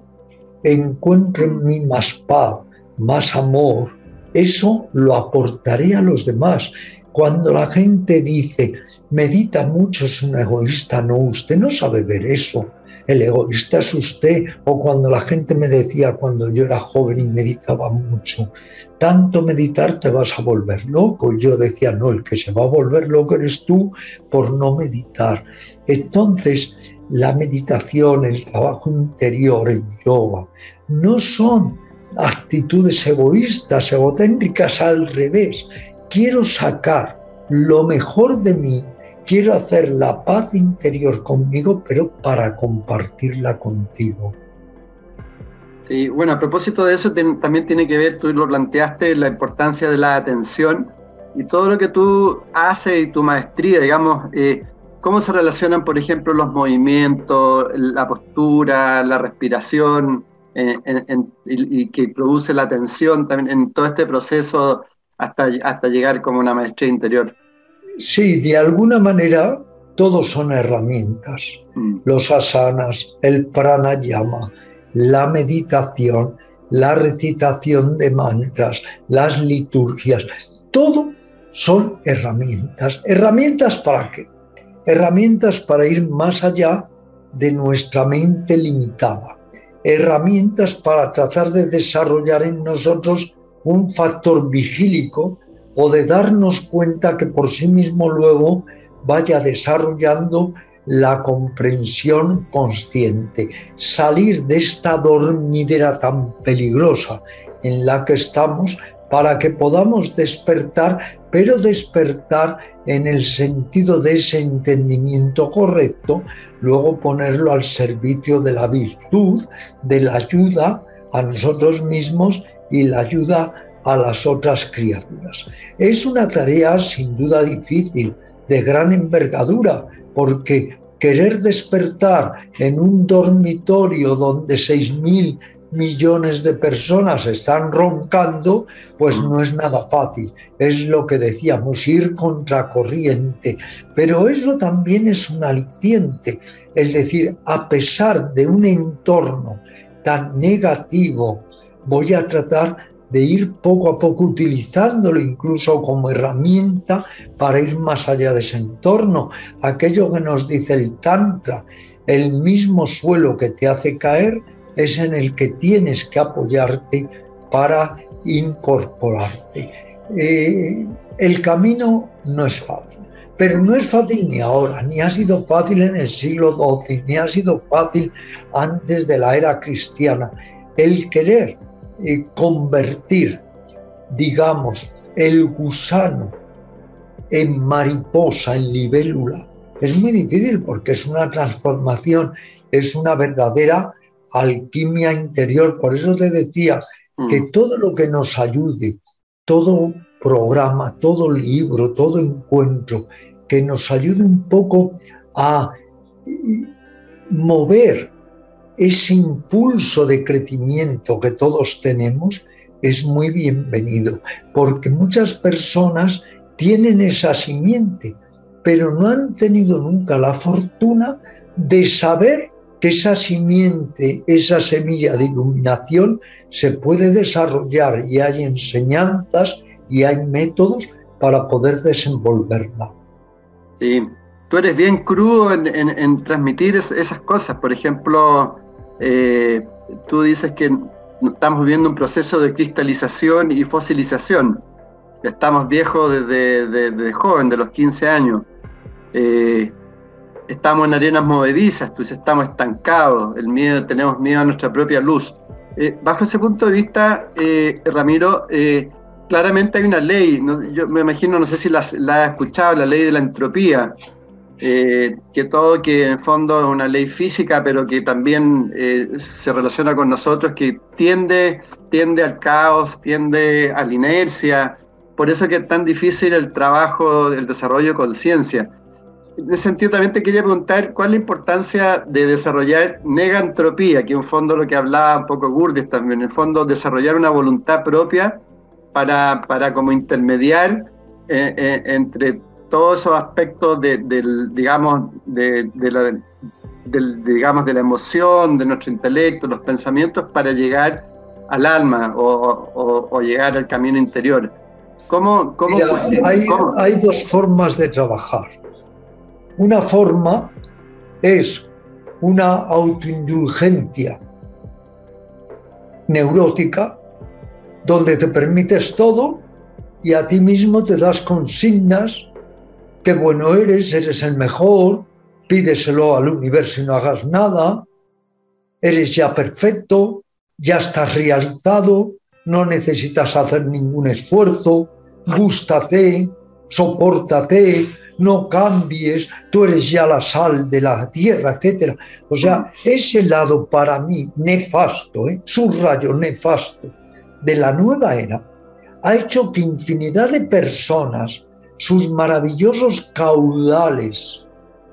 encuentro en mí más paz, más amor, eso lo aportaré a los demás. Cuando la gente dice, medita mucho, es un egoísta, no, usted no sabe ver eso el egoísta es usted, o cuando la gente me decía cuando yo era joven y meditaba mucho, tanto meditar te vas a volver loco. Yo decía, no, el que se va a volver loco eres tú por no meditar. Entonces, la meditación, el trabajo interior, el yoga, no son actitudes egoístas, egocéntricas, al revés. Quiero sacar lo mejor de mí quiero hacer la paz interior conmigo, pero para compartirla contigo. Sí, bueno, a propósito de eso también tiene que ver, tú lo planteaste, la importancia de la atención y todo lo que tú haces y tu maestría, digamos, eh, cómo se relacionan, por ejemplo, los movimientos, la postura, la respiración, eh, y, que produce la atención también en todo este proceso hasta, hasta llegar como una maestría interior. Sí, de alguna manera todos son herramientas. Mm. Los asanas, el pranayama, la meditación, la recitación de mantras, las liturgias, todo son herramientas. ¿Herramientas para qué? Herramientas para ir más allá de nuestra mente limitada. Herramientas para tratar de desarrollar en nosotros un factor vigílico o de darnos cuenta que por sí mismo luego vaya desarrollando la comprensión consciente, salir de esta dormidera tan peligrosa en la que estamos para que podamos despertar, pero despertar en el sentido de ese entendimiento correcto, luego ponerlo al servicio de la virtud, de la ayuda a nosotros mismos y la ayuda a las otras criaturas. Es una tarea sin duda difícil, de gran envergadura, porque querer despertar en un dormitorio donde 6.000 millones de personas están roncando, pues no es nada fácil. Es lo que decíamos, ir contracorriente. Pero eso también es un aliciente. Es decir, a pesar de un entorno tan negativo, voy a tratar de ir poco a poco utilizándolo incluso como herramienta para ir más allá de ese entorno. Aquello que nos dice el Tantra, el mismo suelo que te hace caer es en el que tienes que apoyarte para incorporarte. Eh, el camino no es fácil, pero no es fácil ni ahora, ni ha sido fácil en el siglo XII, ni ha sido fácil antes de la era cristiana. El querer eh, convertir, digamos, el gusano en mariposa, en libélula, es muy difícil porque es una transformación, es una verdadera alquimia interior. Por eso te decía que mm. todo lo que nos ayude, todo programa, todo libro, todo encuentro, que nos ayude un poco a mover ese impulso de crecimiento que todos tenemos, es muy bienvenido, porque muchas personas tienen esa simiente, pero no han tenido nunca la fortuna de saber que esa simiente, esa semilla de iluminación se puede desarrollar y hay enseñanzas y hay métodos para poder desenvolverla. Sí, tú eres bien crudo en, transmitir esas cosas. Por ejemplo, eh, tú dices que estamos viviendo un proceso de cristalización y fosilización. Estamos viejos desde, joven, de los 15 años. Eh, estamos en arenas movedizas, tú estamos estancados, el miedo, tenemos miedo a nuestra propia luz. Eh, bajo ese punto de vista, Ramiro, claramente hay una ley, yo me imagino, no sé si la, la has escuchado, la ley de la entropía, que todo, que en fondo es una ley física, pero que también se relaciona con nosotros, que tiende, tiende al caos, tiende a la inercia, por eso que es tan difícil el trabajo, el desarrollo de conciencia en ese sentido también te quería preguntar cuál es la importancia de desarrollar negantropía, que en fondo lo que hablaba un poco Gurdis también, en el fondo desarrollar una voluntad propia para, para como intermediar eh, eh, entre todos esos aspectos de, del, digamos, de, la, digamos, de la emoción, de nuestro intelecto, los pensamientos, para llegar al alma o, llegar al camino interior. ¿Cómo, cómo, hay, hay dos formas de trabajar. Una forma es una autoindulgencia neurótica donde te permites todo y a ti mismo te das consignas, que bueno eres, eres el mejor, pídeselo al universo y no hagas nada, eres ya perfecto, ya estás realizado, no necesitas hacer ningún esfuerzo, gústate, sopórtate, no cambies, tú eres ya la sal de la tierra, etc. O sea, ese lado para mí nefasto, ¿eh? subrayo nefasto, de la nueva era, ha hecho que infinidad de personas, sus maravillosos caudales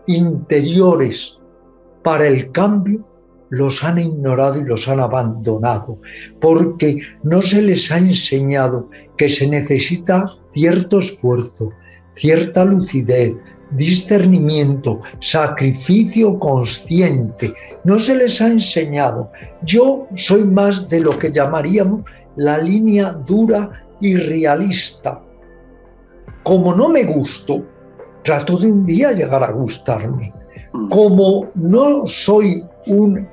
interiores para el cambio, los han ignorado y los han abandonado, porque no se les ha enseñado que se necesita cierto esfuerzo, cierta lucidez, discernimiento, sacrificio consciente. No se les ha enseñado. Yo soy más de lo que llamaríamos la línea dura y realista. Como no me gusto, trato de un día llegar a gustarme. Mm. Como no soy un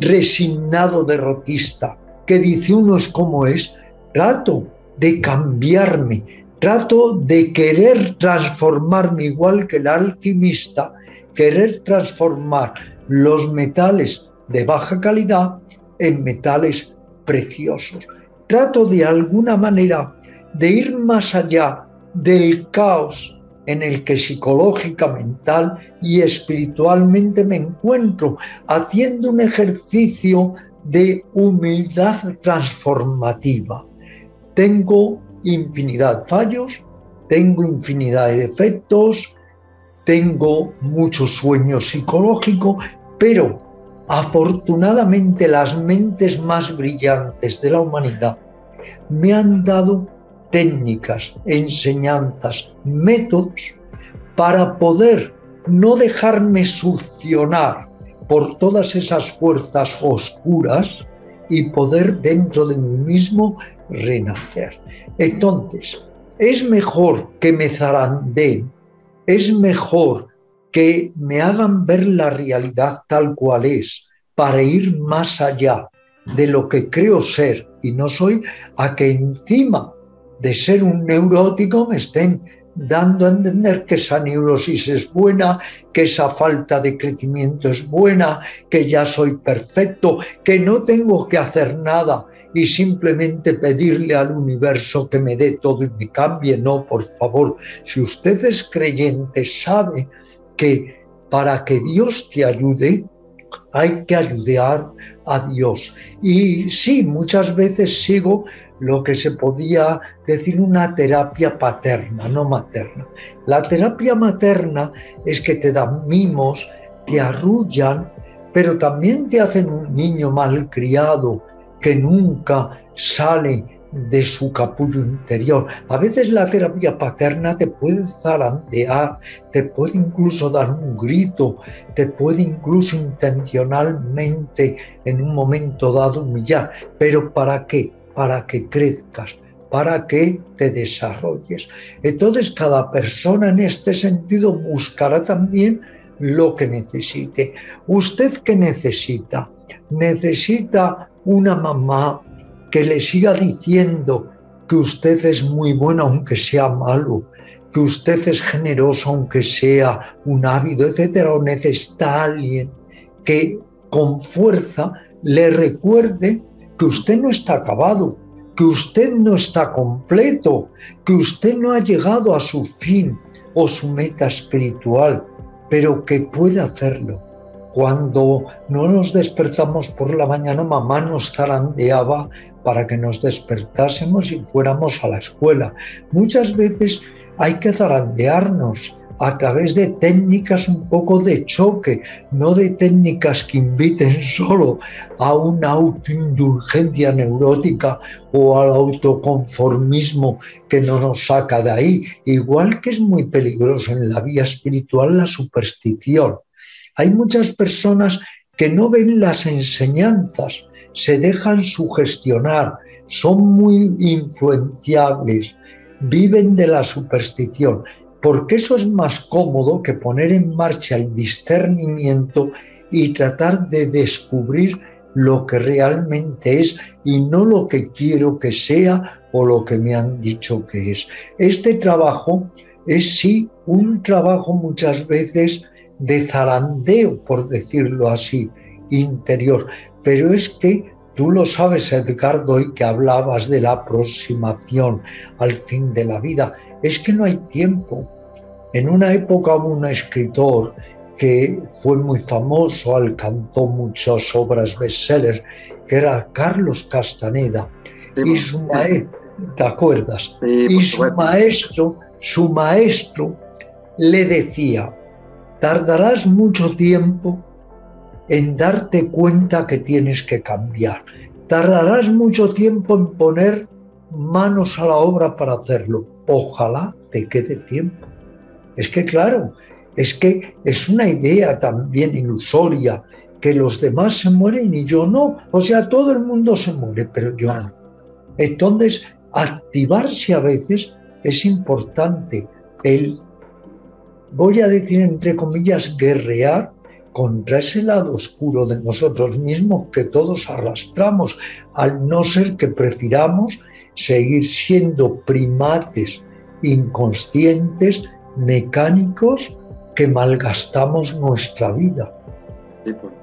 resignado derrotista que dice uno es como es, trato de cambiarme, trato de querer transformarme igual que el alquimista, querer transformar los metales de baja calidad en metales preciosos. Trato de alguna manera de ir más allá del caos en el que psicológica, mental y espiritualmente me encuentro, haciendo un ejercicio de humildad transformativa. Tengo infinidad de fallos, tengo infinidad de defectos, tengo mucho sueño psicológico, pero afortunadamente las mentes más brillantes de la humanidad me han dado técnicas, enseñanzas, métodos para poder no dejarme succionar por todas esas fuerzas oscuras y poder dentro de mí mismo renacer. Entonces, es mejor que me zarandeen, es mejor que me hagan ver la realidad tal cual es para ir más allá de lo que creo ser y no soy, a que encima de ser un neurótico me estén dando a entender que esa neurosis es buena, que esa falta de crecimiento es buena, que ya soy perfecto, que no tengo que hacer nada y simplemente pedirle al universo que me dé todo y me cambie. No, por favor, si usted es creyente, sabe que para que Dios te ayude, hay que ayudar a Dios. Y sí, muchas veces sigo lo que se podía decir una terapia paterna, no materna. La terapia materna es que te dan mimos, te arrullan, pero también te hacen un niño malcriado que nunca sale de su capullo interior. A veces la terapia paterna te puede zarandear, te puede incluso dar un grito, te puede incluso intencionalmente en un momento dado humillar. ¿Pero para qué? Para que crezcas, para que te desarrolles. Entonces cada persona en este sentido buscará también lo que necesite. ¿Usted qué necesita? Necesita una mamá que le siga diciendo que usted es muy bueno aunque sea malo, que usted es generoso aunque sea un ávido, etcétera, o necesita alguien que con fuerza le recuerde que usted no está acabado, que usted no está completo, que usted no ha llegado a su fin o su meta espiritual, pero que puede hacerlo. Cuando no nos despertamos por la mañana, mamá nos zarandeaba para que nos despertásemos y fuéramos a la escuela. Muchas veces hay que zarandearnos, a través de técnicas un poco de choque, no de técnicas que inviten solo a una autoindulgencia neurótica o al autoconformismo que no nos saca de ahí. Igual que es muy peligroso en la vía espiritual la superstición. Hay muchas personas que no ven las enseñanzas, se dejan sugestionar, son muy influenciables, viven de la superstición porque eso es más cómodo que poner en marcha el discernimiento y tratar de descubrir lo que realmente es y no lo que quiero que sea o lo que me han dicho que es. Este trabajo es sí un trabajo muchas veces de zarandeo, por decirlo así, interior, pero es que tú lo sabes, Edgardo, y que hablabas de la aproximación al fin de la vida es que no hay tiempo. En una época hubo un escritor que fue muy famoso, alcanzó muchas obras bestsellers, que era Carlos Castaneda. y su maestro, ¿te acuerdas? y su maestro, su maestro le decía, tardarás mucho tiempo en darte cuenta que tienes que cambiar. Tardarás mucho tiempo en poner manos a la obra para hacerlo. Ojalá te quede tiempo. Es que claro, es que es una idea también ilusoria que los demás se mueren y yo no. O sea, todo el mundo se muere, pero yo no. Entonces, activarse a veces es importante. El, voy a decir entre comillas, guerrear contra ese lado oscuro de nosotros mismos que todos arrastramos, al no ser que prefiramos seguir siendo primates inconscientes, mecánicos, que malgastamos nuestra vida.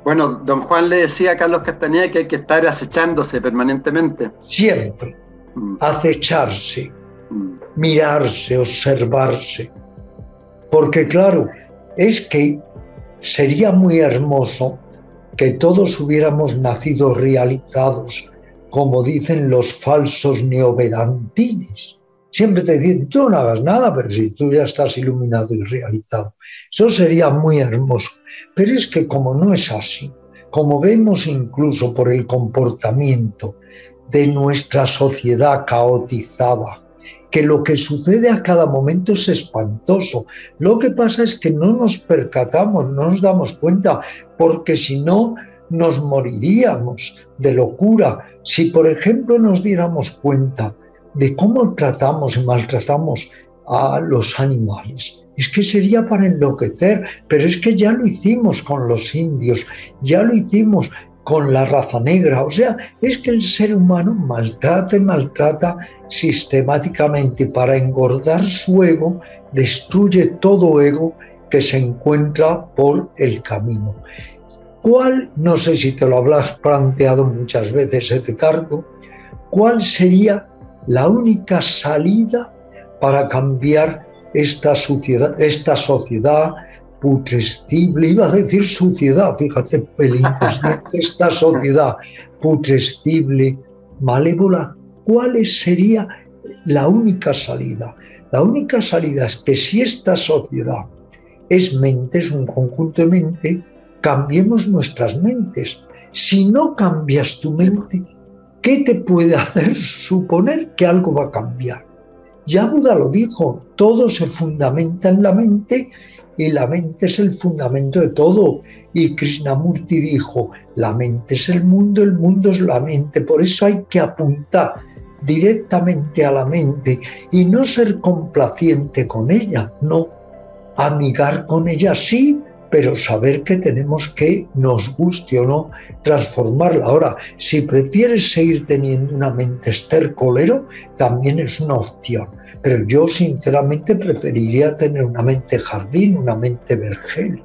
Bueno, don Juan le decía a Carlos Castañeda que hay que estar acechándose permanentemente. Siempre. Mm. Acecharse, mm. mirarse, observarse. Porque claro, es que sería muy hermoso que todos hubiéramos nacido realizados, como dicen los falsos neovedantines. Siempre te dicen, tú no hagas nada, pero si tú ya estás iluminado y realizado. Eso sería muy hermoso. Pero es que como no es así, como vemos incluso por el comportamiento de nuestra sociedad caotizada, que lo que sucede a cada momento es espantoso. Lo que pasa es que no nos percatamos, no nos damos cuenta, porque si no nos moriríamos de locura. Si, por ejemplo, nos diéramos cuenta de cómo tratamos y maltratamos a los animales. Es que sería para enloquecer, pero es que ya lo hicimos con los indios, ya lo hicimos con la raza negra. O sea, es que el ser humano maltrata y maltrata sistemáticamente para engordar su ego, destruye todo ego que se encuentra por el camino. ¿Cuál, no sé si te lo habrás planteado muchas veces, Edgardo, cuál sería la única salida para cambiar esta, esta sociedad putrescible, iba a decir suciedad, fíjate, el inconsciente, esta sociedad putrescible, malévola, ¿cuál sería la única salida? La única salida es que si esta sociedad es mente, es un conjunto de mente, cambiemos nuestras mentes. Si no cambias tu mente, ¿qué te puede hacer suponer que algo va a cambiar? Ya Buda lo dijo, todo se fundamenta en la mente y la mente es el fundamento de todo. Y Krishnamurti dijo, la mente es el mundo, el mundo es la mente. Por eso hay que apuntar directamente a la mente y no ser complaciente con ella, no. Amigar con ella sí, pero saber que tenemos que, nos guste o no, transformarla. Ahora, si prefieres seguir teniendo una mente estercolero, también es una opción. Pero yo sinceramente preferiría tener una mente jardín, una mente vergel.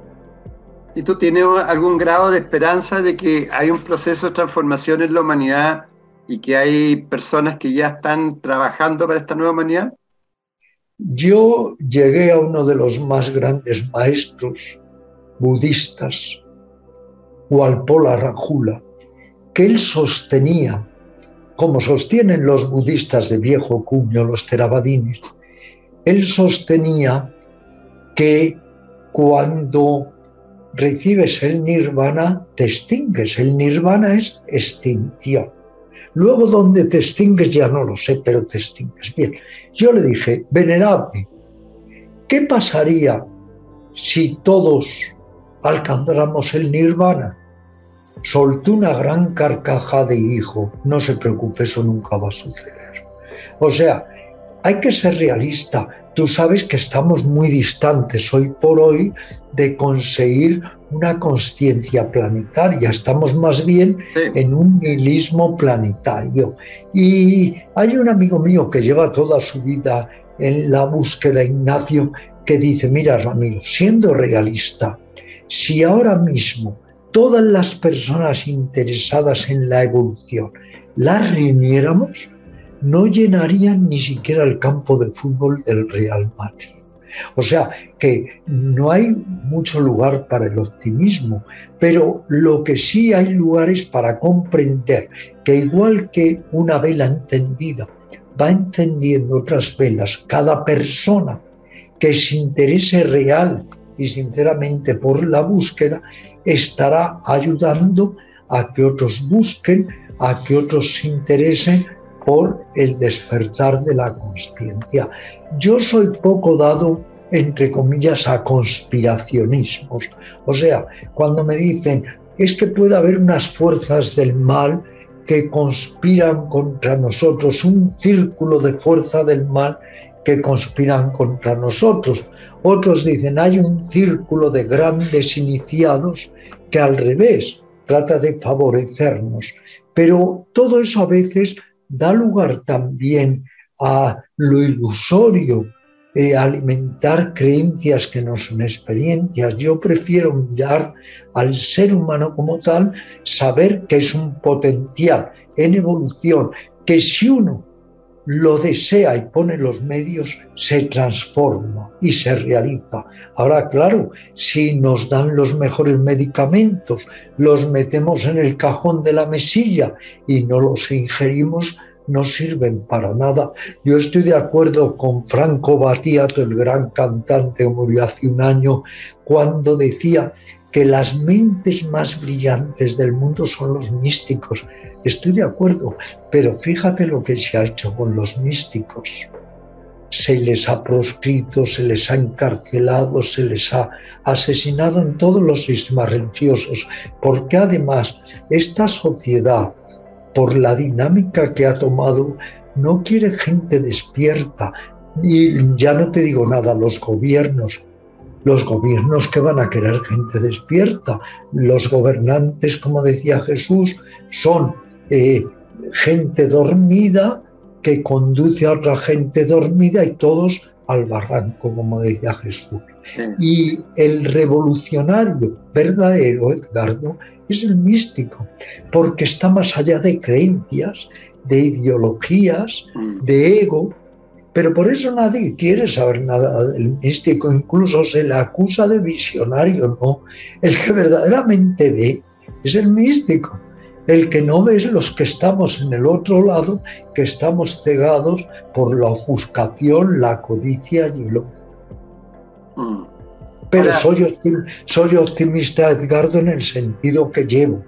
¿Y tú tienes algún grado de esperanza de que hay un proceso de transformación en la humanidad y que hay personas que ya están trabajando para esta nueva humanidad? Yo llegué a uno de los más grandes maestros budistas, Walpola Rajula, que él sostenía, como sostienen los budistas de viejo cuño, los teravadines, él sostenía que cuando recibes el nirvana, te extingues. El nirvana es extinción. Luego, donde te extingues, ya no lo sé, pero te extingues. Bien, yo le dije, venerable, ¿qué pasaría si todos alcanzáramos el nirvana. Soltó una gran carcajada y dijo, no se preocupe, eso nunca va a suceder. O sea, hay que ser realista. Tú sabes que estamos muy distantes hoy por hoy de conseguir una conciencia planetaria. Estamos más bien en un nihilismo planetario. Y hay un amigo mío que lleva toda su vida en la búsqueda, Ignacio, que dice, mira Ramiro, siendo realista, si ahora mismo todas las personas interesadas en la evolución las reuniéramos, no llenarían ni siquiera el campo de fútbol del Real Madrid. O sea que no hay mucho lugar para el optimismo, pero lo que sí hay lugar es para comprender que igual que una vela encendida va encendiendo otras velas, cada persona que se interese real y sinceramente por la búsqueda, estará ayudando a que otros busquen, a que otros se interesen por el despertar de la conciencia. Yo soy poco dado, entre comillas, a conspiracionismos. O sea, cuando me dicen, es que puede haber unas fuerzas del mal que conspiran contra nosotros, un círculo de fuerza del mal que conspiran contra nosotros. Otros dicen, hay un círculo de grandes iniciados que al revés trata de favorecernos. Pero todo eso a veces da lugar también a lo ilusorio, eh, alimentar creencias que no son experiencias. Yo prefiero mirar al ser humano como tal, saber que es un potencial en evolución, que si uno lo desea y pone los medios, se transforma y se realiza. Ahora, claro, si nos dan los mejores medicamentos, los metemos en el cajón de la mesilla y no los ingerimos, no sirven para nada. Yo estoy de acuerdo con Franco Battiato, el gran cantante que murió hace un año, cuando decía que las mentes más brillantes del mundo son los místicos. Estoy de acuerdo, pero fíjate lo que se ha hecho con los místicos. Se les ha proscrito, se les ha encarcelado, se les ha asesinado en todos los sistemas religiosos, porque además esta sociedad por la dinámica que ha tomado, no quiere gente despierta. Y ya no te digo nada, los gobiernos, los gobiernos que van a querer gente despierta, los gobernantes, como decía Jesús, son eh, gente dormida que conduce a otra gente dormida y todos al barranco, como decía Jesús. Y el revolucionario verdadero, Edgardo, es el místico, porque está más allá de creencias, de ideologías, mm. de ego, pero por eso nadie quiere saber nada del místico, incluso se le acusa de visionario, ¿no? El que verdaderamente ve es el místico. El que no ve es los que estamos en el otro lado, que estamos cegados por la ofuscación, la codicia y el odio. Mm. Pero soy, soy optimista, Edgardo, en el sentido que llevo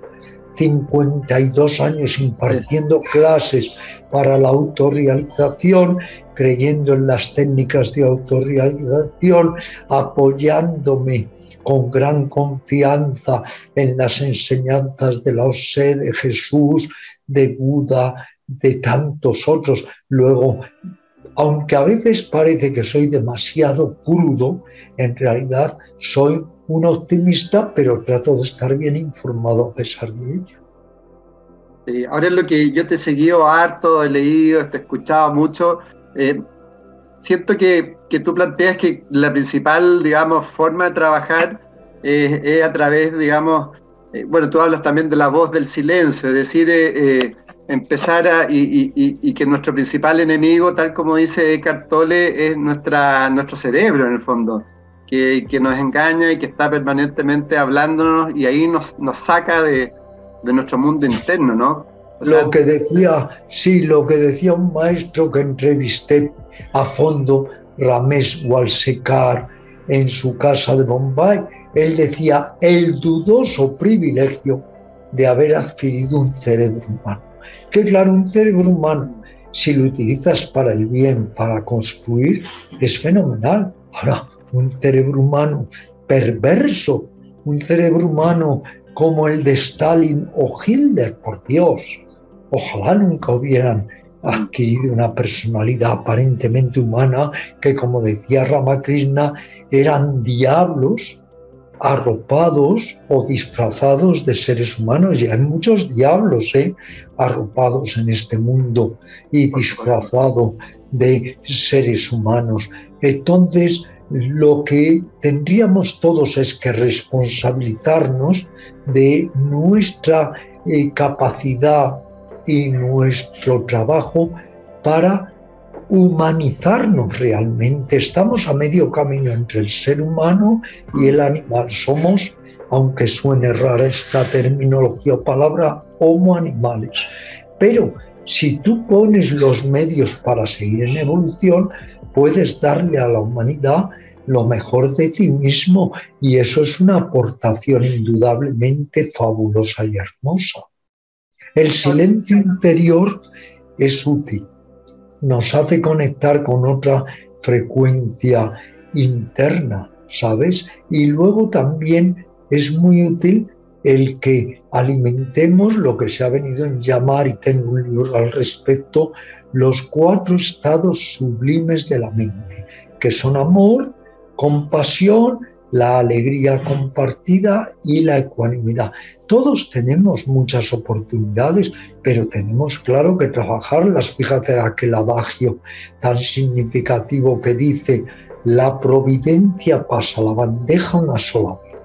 52 años impartiendo clases para la autorrealización, creyendo en las técnicas de autorrealización, apoyándome con gran confianza en las enseñanzas de la OSE, de Jesús, de Buda, de tantos otros. Luego, aunque a veces parece que soy demasiado crudo, en realidad soy un optimista, pero trato de estar bien informado a pesar de ello. ahora es lo que yo te he seguido harto, he leído, te he escuchado mucho. Eh, siento que, que, tú planteas que la principal, digamos, forma de trabajar es a través, digamos, eh, bueno, tú hablas también de la voz del silencio, es decir, eh, empezar a, y, que nuestro principal enemigo, tal como dice Eckhart Tolle, es nuestra, nuestro cerebro en el fondo, que, nos engaña y que está permanentemente hablándonos y ahí nos, nos saca de, nuestro mundo interno, ¿no? lo que decía, sí, lo que decía un maestro que entrevisté a fondo, Ramesh Walsekar, en su casa de Bombay, él decía el dudoso privilegio de haber adquirido un cerebro humano. Que claro, un cerebro humano, si lo utilizas para el bien, para construir, es fenomenal. Ahora, un cerebro humano perverso, un cerebro humano como el de Stalin o Hitler, por Dios, ojalá nunca hubieran adquirido una personalidad aparentemente humana que, como decía Ramakrishna, eran diablos arropados o disfrazados de seres humanos. Y hay muchos diablos ¿eh? arropados en este mundo y disfrazados de seres humanos. Entonces, lo que tendríamos todos es que responsabilizarnos de nuestra eh, capacidad y nuestro trabajo para humanizarnos realmente. Estamos a medio camino entre el ser humano y el animal. Somos, aunque suene rara esta terminología o palabra, homo animales. Pero si tú pones los medios para seguir en evolución, puedes darle a la humanidad lo mejor de ti mismo y eso es una aportación indudablemente fabulosa y hermosa. El silencio interior es útil nos hace conectar con otra frecuencia interna, ¿sabes? Y luego también es muy útil el que alimentemos lo que se ha venido en llamar, y tengo un libro al respecto, los cuatro estados sublimes de la mente, que son amor, compasión, la alegría compartida y la ecuanimidad. Todos tenemos muchas oportunidades, pero tenemos claro que trabajarlas. Fíjate aquel adagio tan significativo que dice, la providencia pasa la bandeja una sola vez.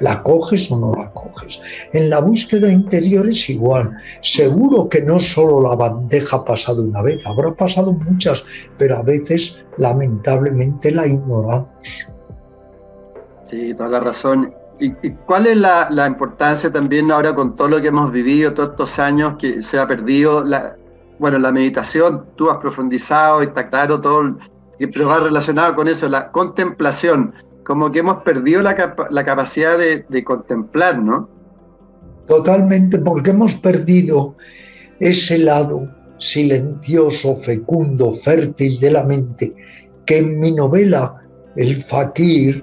¿La coges o no la coges? En la búsqueda interior es igual. Seguro que no solo la bandeja ha pasado una vez, habrá pasado muchas, pero a veces lamentablemente la ignoramos. Sí, toda la razón. ¿Y, cuál es la, importancia también ahora con todo lo que hemos vivido, todos estos años que se ha perdido? La, bueno, la meditación, tú has profundizado y está claro todo, pero va relacionado con eso, la contemplación, como que hemos perdido la, capacidad de, de contemplar, ¿no? Totalmente, porque hemos perdido ese lado silencioso, fecundo, fértil de la mente, que en mi novela, El Fakir,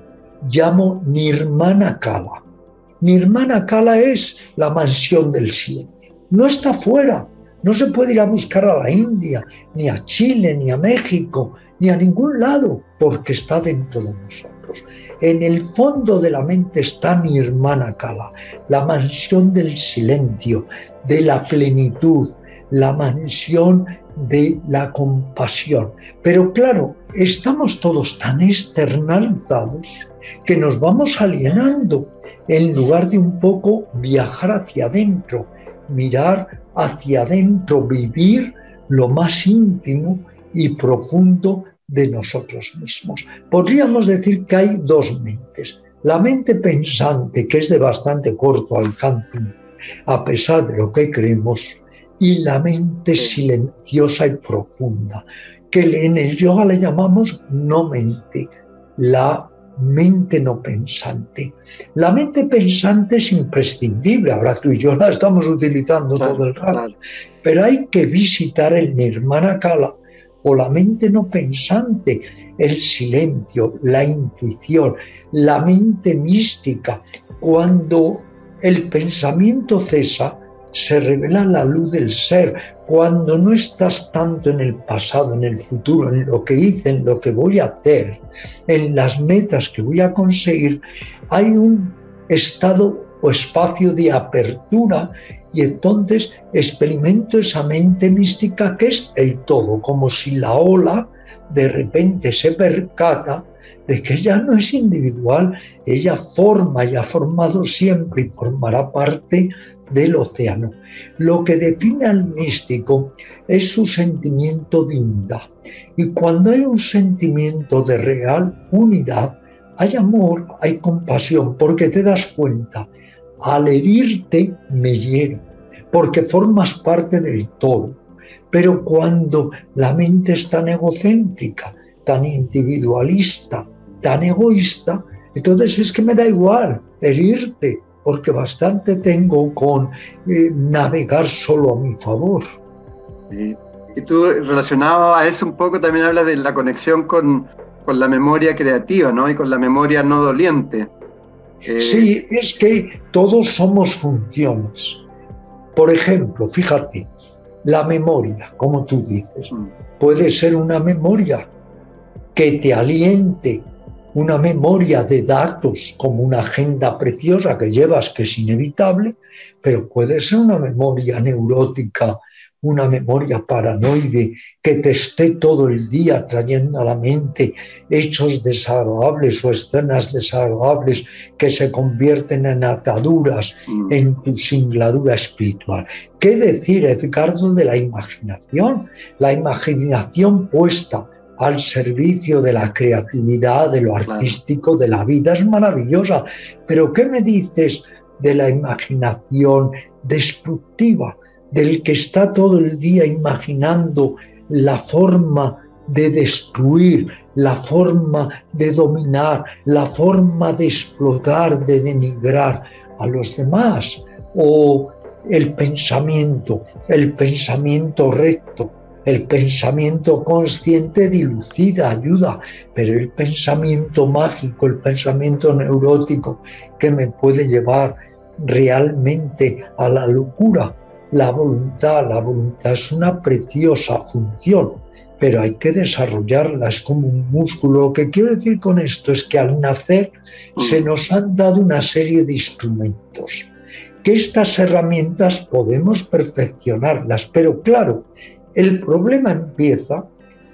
llamo Nirmana Kala. Nirmana Kala es la mansión del silencio. No está fuera, no se puede ir a buscar a la India, ni a Chile, ni a México, ni a ningún lado, porque está dentro de nosotros. En el fondo de la mente está Nirmana Kala, la mansión del silencio, de la plenitud, la mansión de la compasión. Pero claro, estamos todos tan externalizados que nos vamos alienando en lugar de un poco viajar hacia adentro, mirar hacia adentro, vivir lo más íntimo y profundo de nosotros mismos. Podríamos decir que hay dos mentes. La mente pensante, que es de bastante corto alcance, a pesar de lo que creemos, y la mente silenciosa y profunda, que en el yoga le llamamos no mente, la mente no pensante. La mente pensante es imprescindible, ahora tú y yo la estamos utilizando todo el rato, pero hay que visitar el Nirmana Kala o la mente no pensante, el silencio, la intuición, la mente mística. Cuando el pensamiento cesa, se revela la luz del ser. Cuando no estás tanto en el pasado, en el futuro, en lo que hice, en lo que voy a hacer, en las metas que voy a conseguir, hay un estado o espacio de apertura y entonces experimento esa mente mística que es el todo, como si la ola de repente se percata de que ella no es individual, ella forma y ha formado siempre y formará parte del océano. Lo que define al místico es su sentimiento de unidad. Y cuando hay un sentimiento de real unidad, hay amor, hay compasión, porque te das cuenta, al herirte me hiero, porque formas parte del todo. Pero cuando la mente es tan egocéntrica, tan individualista, tan egoísta, entonces es que me da igual herirte, porque bastante tengo con eh, navegar solo a mi favor. Y tú relacionado a eso un poco también hablas de la conexión con, con la memoria creativa, ¿no? Y con la memoria no doliente. Eh, sí, es que todos somos funciones. Por ejemplo, fíjate, la memoria, como tú dices, mm. puede ser una memoria que te aliente una memoria de datos como una agenda preciosa que llevas que es inevitable, pero puede ser una memoria neurótica, una memoria paranoide que te esté todo el día trayendo a la mente hechos desagradables o escenas desagradables que se convierten en ataduras mm. en tu singladura espiritual. ¿Qué decir, Edgardo, de la imaginación? La imaginación puesta al servicio de la creatividad, de lo artístico, de la vida. Es maravillosa. Pero ¿qué me dices de la imaginación destructiva, del que está todo el día imaginando la forma de destruir, la forma de dominar, la forma de explotar, de denigrar a los demás? ¿O el pensamiento, el pensamiento recto, el pensamiento consciente dilucida, ayuda, pero el pensamiento mágico, el pensamiento neurótico que me puede llevar realmente a la locura, la voluntad, la voluntad es una preciosa función pero hay que desarrollarla, es como un músculo. Lo que quiero decir con esto es que al nacer se mm. nos han dado una serie de instrumentos, que estas herramientas podemos perfeccionarlas, pero claro, el problema empieza,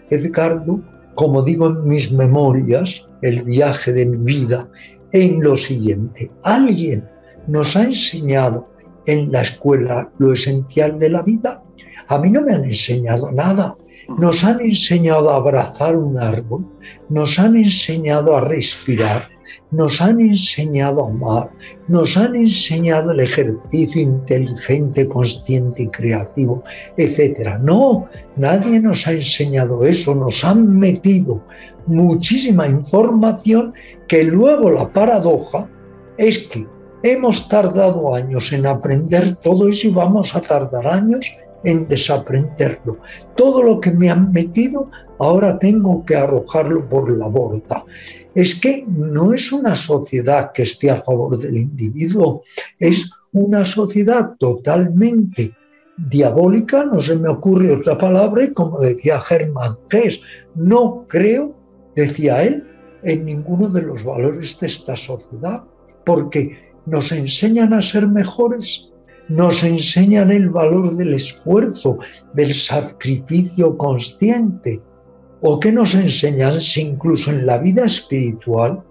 Edgardo, como digo en mis memorias, el viaje de mi vida, en lo siguiente. Alguien nos ha enseñado en la escuela lo esencial de la vida. A mí no me han enseñado nada. Nos han enseñado a abrazar un árbol, nos han enseñado a respirar, nos han enseñado a amar, nos han enseñado el ejercicio inteligente, consciente y creativo, etc. No, nadie nos ha enseñado eso, nos han metido muchísima información que luego la paradoja es que hemos tardado años en aprender todo eso y vamos a tardar años en desaprenderlo. Todo lo que me han metido, ahora tengo que arrojarlo por la borda. Es que no es una sociedad que esté a favor del individuo, es una sociedad totalmente diabólica, no se me ocurre otra palabra, como decía Germán Hess, no creo, decía él, en ninguno de los valores de esta sociedad, porque nos enseñan a ser mejores, nos enseñan el valor del esfuerzo, del sacrificio consciente, o que nos enseñan si incluso en la vida espiritual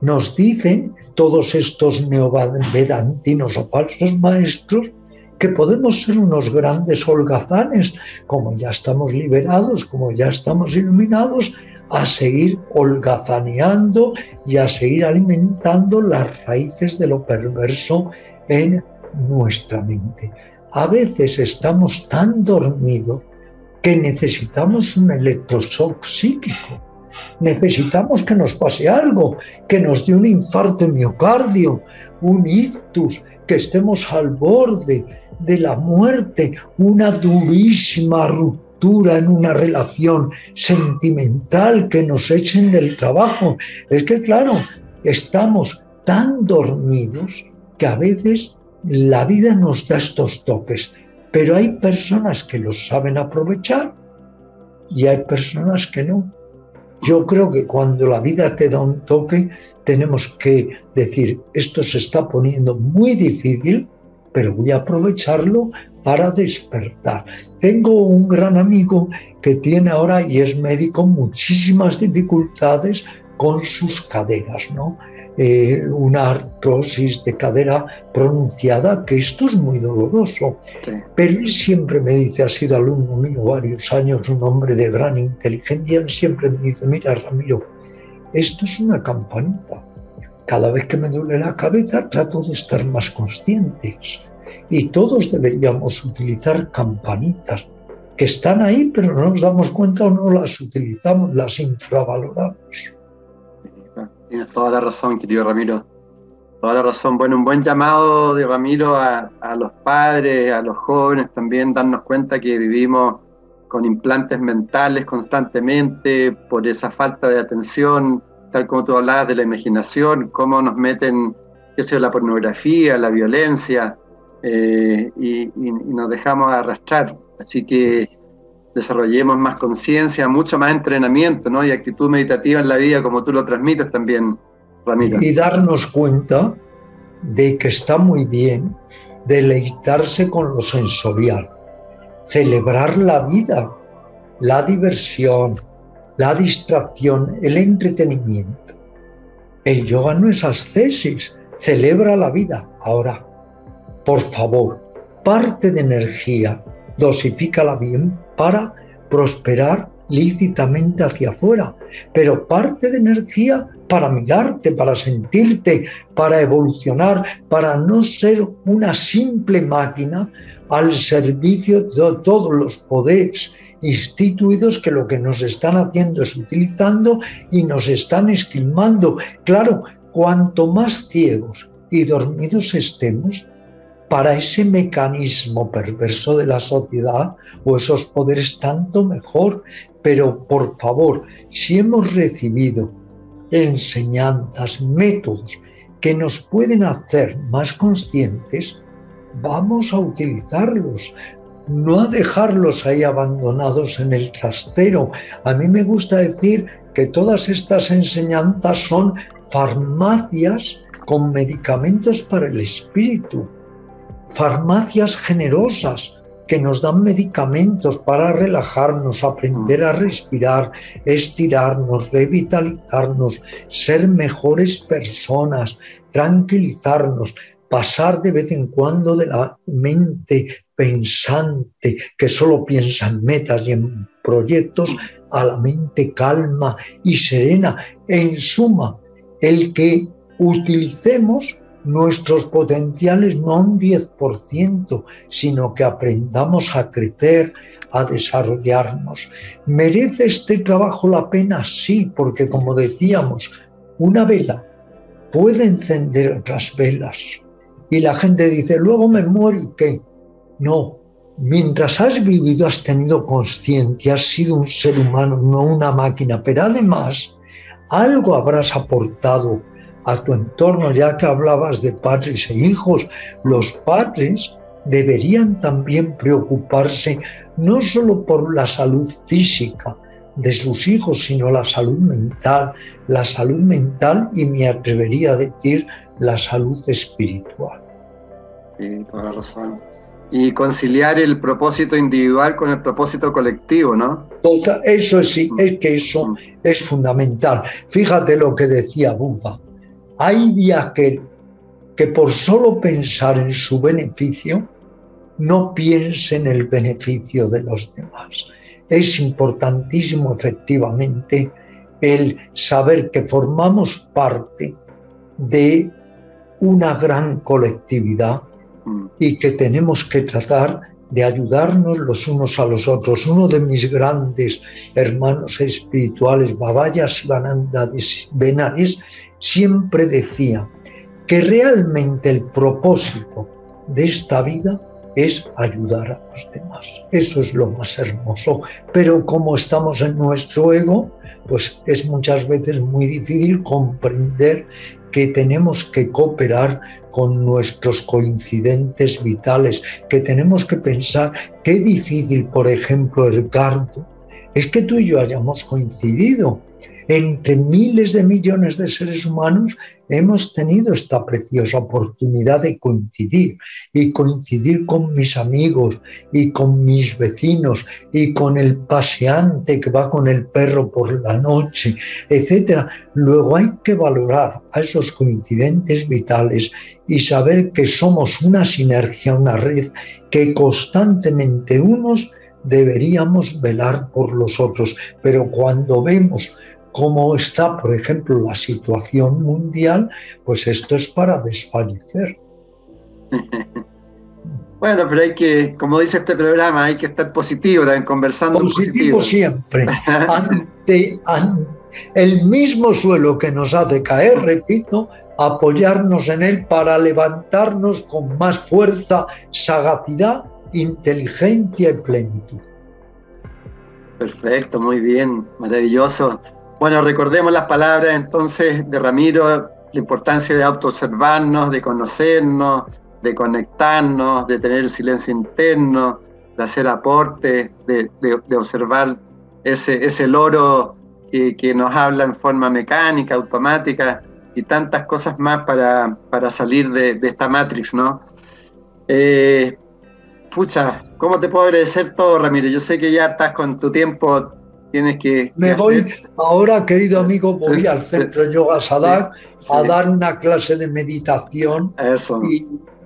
nos dicen todos estos neovedantinos o falsos maestros que podemos ser unos grandes holgazanes, como ya estamos liberados, como ya estamos iluminados, a seguir holgazaneando y a seguir alimentando las raíces de lo perverso en nuestra mente. A veces estamos tan dormidos que necesitamos un electroshock psíquico. Necesitamos que nos pase algo, que nos dé un infarto miocardio, un ictus, que estemos al borde de la muerte, una durísima ruptura en una relación sentimental, que nos echen del trabajo. Es que, claro, estamos tan dormidos que a veces la vida nos da estos toques, pero hay personas que los saben aprovechar y hay personas que no. Yo creo que cuando la vida te da un toque, tenemos que decir, esto se está poniendo muy difícil, pero voy a aprovecharlo para despertar. Tengo un gran amigo que tiene ahora y es médico muchísimas dificultades con sus caderas, ¿no? Eh, una artrosis de cadera pronunciada, que esto es muy doloroso. Pero él siempre me dice, ha sido alumno mío varios años, un hombre de gran inteligencia, él siempre me dice, mira Ramiro, esto es una campanita. Cada vez que me duele la cabeza trato de estar más conscientes. Y todos deberíamos utilizar campanitas que están ahí, pero no nos damos cuenta o no las utilizamos, las infravaloramos. Tienes toda la razón, querido Ramiro. Toda la razón. Bueno, un buen llamado de Ramiro a, los padres, a los jóvenes también, darnos cuenta que vivimos con implantes mentales constantemente por esa falta de atención, tal como tú hablabas de la imaginación, cómo nos meten, qué sé la pornografía, la violencia, eh, y, y, nos dejamos arrastrar. Así que desarrollemos más conciencia, mucho más entrenamiento ¿no? y actitud meditativa en la vida, como tú lo transmites también, Ramiro. Y darnos cuenta de que está muy bien deleitarse con lo sensorial, celebrar la vida, la diversión, la distracción, el entretenimiento. El yoga no es ascesis, celebra la vida. Ahora, por favor, parte de energía, dosifícala bien para prosperar lícitamente hacia afuera, pero parte de energía para mirarte, para sentirte, para evolucionar, para no ser una simple máquina al servicio de todos los poderes instituidos que lo que nos están haciendo es utilizando y nos están esquilmando. Claro, cuanto más ciegos y dormidos estemos, para ese mecanismo perverso de la sociedad o esos poderes tanto mejor. Pero por favor, si hemos recibido enseñanzas, métodos que nos pueden hacer más conscientes, vamos a utilizarlos. no a dejarlos ahí abandonados en el trastero. A mí me gusta decir que todas estas enseñanzas son farmacias con medicamentos para el espíritu, farmacias generosas que nos dan medicamentos para relajarnos, aprender a respirar, estirarnos, revitalizarnos, ser mejores personas, tranquilizarnos, pasar de vez en cuando de la mente pensante que solo piensa en metas y en proyectos a la mente calma y serena. En suma, el que utilicemos nuestros potenciales no un 10%, sino que aprendamos a crecer, a desarrollarnos. ¿Merece este trabajo la pena? Sí, porque como decíamos, una vela puede encender otras velas. Y la gente dice, luego me muero y qué. No, mientras has vivido has tenido conciencia, has sido un ser humano, no una máquina, pero además algo habrás aportado a tu entorno, ya que hablabas de padres e hijos, los padres deberían también preocuparse no solo por la salud física de sus hijos, sino la salud mental, la salud mental y me atrevería a decir la salud espiritual. Sí, toda razón. Y conciliar el propósito individual con el propósito colectivo, ¿no? eso sí, mm. es que eso mm. es fundamental. Fíjate lo que decía Buda. Hay de aquel que por solo pensar en su beneficio, no piense en el beneficio de los demás. Es importantísimo efectivamente el saber que formamos parte de una gran colectividad y que tenemos que tratar de ayudarnos los unos a los otros. Uno de mis grandes hermanos espirituales, Babaya Sivananda Benares, siempre decía que realmente el propósito de esta vida es ayudar a los demás. Eso es lo más hermoso. Pero como estamos en nuestro ego, pues es muchas veces muy difícil comprender que tenemos que cooperar con nuestros coincidentes vitales, que tenemos que pensar qué difícil, por ejemplo, Ricardo, es que tú y yo hayamos coincidido entre miles de millones de seres humanos hemos tenido esta preciosa oportunidad de coincidir y coincidir con mis amigos y con mis vecinos y con el paseante que va con el perro por la noche, etc. Luego hay que valorar a esos coincidentes vitales y saber que somos una sinergia, una red que constantemente unos deberíamos velar por los otros, pero cuando vemos cómo está, por ejemplo, la situación mundial, pues esto es para desfallecer. Bueno, pero hay que, como dice este programa, hay que estar positivo, también conversando. Positivo, siempre. ante, el mismo suelo que nos hace caer, repito, apoyarnos en él para levantarnos con más fuerza, sagacidad, inteligencia y plenitud. Perfecto, muy bien, maravilloso. Bueno, recordemos las palabras entonces de Ramiro, la importancia de autoobservarnos, de conocernos, de conectarnos, de tener silencio interno, de hacer aporte, de, observar ese, ese loro que, nos habla en forma mecánica, automática y tantas cosas más para, para salir de, esta matrix, ¿no? Eh, pucha, ¿cómo te puedo agradecer todo, Ramiro? Yo sé que ya estás con tu tiempo tienes que... Me voy, ahora querido amigo, voy al centro Yoga Sadak a dar una clase de meditación Eso.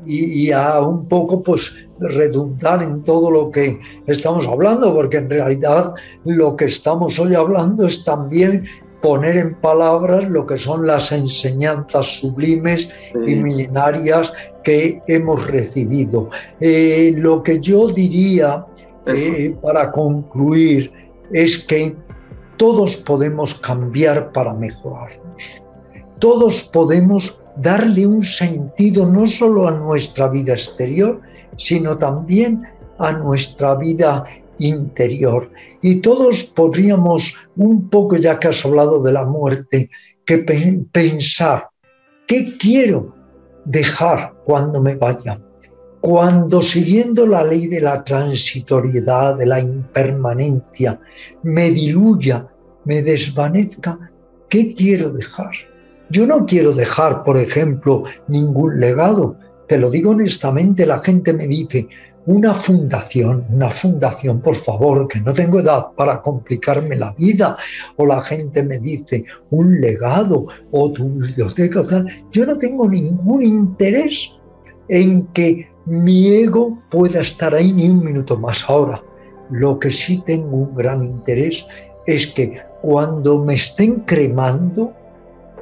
Y, a un poco pues redundar en todo lo que estamos hablando, porque en realidad lo que estamos hoy hablando es también poner en palabras lo que son las enseñanzas sublimes y milenarias que hemos recibido. Eh, lo que yo diría eh, para concluir es que todos podemos cambiar para mejorarnos. Todos podemos darle un sentido no solo a nuestra vida exterior, sino también a nuestra vida interior. Y todos podríamos, un poco ya que has hablado de la muerte, que pensar, ¿qué quiero dejar cuando me vaya? Cuando siguiendo la ley de la transitoriedad, de la impermanencia, me diluya, me desvanezca, ¿qué quiero dejar? Yo no quiero dejar, por ejemplo, ningún legado. Te lo digo honestamente, la gente me dice, una fundación, una fundación, por favor, que no tengo edad para complicarme la vida. O la gente me dice, un legado o tu biblioteca. Yo no tengo ningún interés en que mi ego pueda estar ahí ni un minuto más. Ahora, lo que sí tengo un gran interés es que cuando me estén cremando,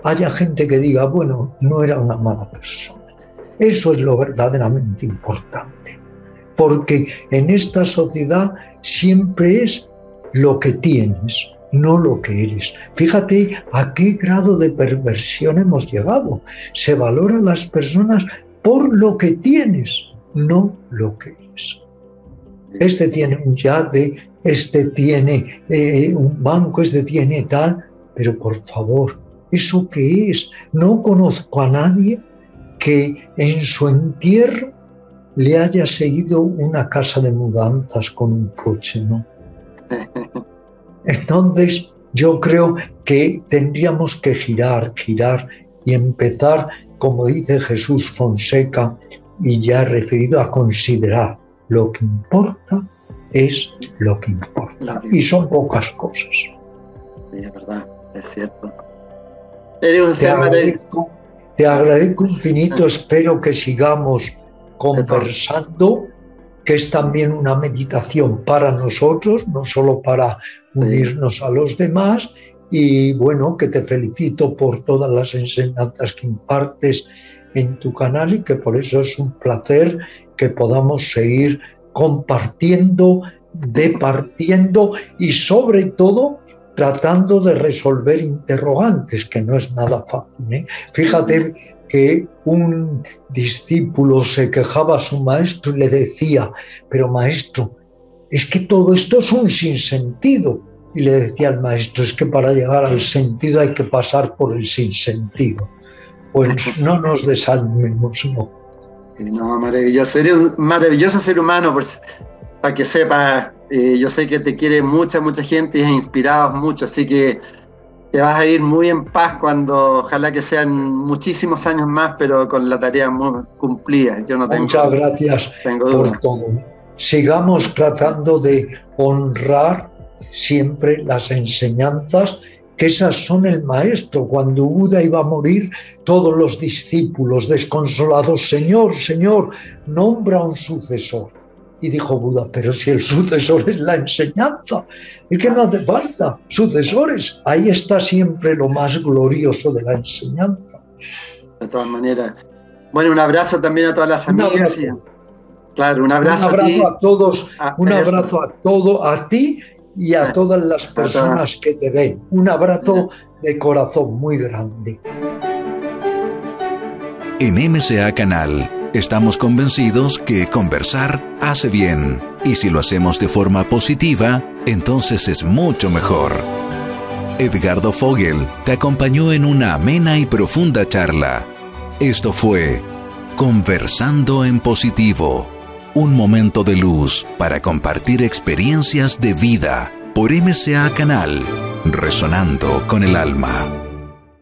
haya gente que diga, bueno, no era una mala persona. Eso es lo verdaderamente importante, porque en esta sociedad siempre es lo que tienes, no lo que eres. Fíjate a qué grado de perversión hemos llegado. Se valora las personas por lo que tienes, no lo que es. Este tiene un yate, este tiene eh, un banco, este tiene tal, pero por favor, ¿eso qué es? No conozco a nadie que en su entierro le haya seguido una casa de mudanzas con un coche, ¿no? Entonces, yo creo que tendríamos que girar, girar y empezar, como dice Jesús Fonseca, y ya referido a considerar lo que importa es lo que importa. Y son pocas cosas. Sí, es verdad, es cierto. te, agradezco, te agradezco infinito, espero que sigamos conversando, que es también una meditación para nosotros, no solo para unirnos a los demás. Y bueno, que te felicito por todas las enseñanzas que impartes en tu canal y que por eso es un placer que podamos seguir compartiendo, departiendo y sobre todo tratando de resolver interrogantes, que no es nada fácil. ¿eh? Fíjate que un discípulo se quejaba a su maestro y le decía, pero maestro, es que todo esto es un sinsentido. Y le decía al maestro, es que para llegar al sentido hay que pasar por el sinsentido pues no nos desanimemos, no. No, maravilloso. Eres un maravilloso ser humano, para que sepa, eh, yo sé que te quiere mucha, mucha gente y has inspirado mucho, así que te vas a ir muy en paz cuando, ojalá que sean muchísimos años más, pero con la tarea muy cumplida. Yo no tengo, Muchas gracias por todo. Sigamos tratando de honrar siempre las enseñanzas que esas son el maestro. Cuando Buda iba a morir, todos los discípulos desconsolados, Señor, Señor, nombra un sucesor. Y dijo Buda, pero si el sucesor es la enseñanza, es que no hace falta sucesores. Ahí está siempre lo más glorioso de la enseñanza. De todas maneras. Bueno, un abrazo también a todas las amigas. claro, un abrazo, un abrazo a, todos, ah, un abrazo a todo, a ti y a todas las personas que te ven. Un abrazo de corazón muy grande. En MCA Canal estamos convencidos que conversar hace bien y si lo hacemos de forma positiva, entonces es mucho mejor. Edgardo Fogel te acompañó en una amena y profunda charla. Esto fue Conversando en Positivo un momento de luz para compartir experiencias de vida por MCA Canal, resonando con el alma.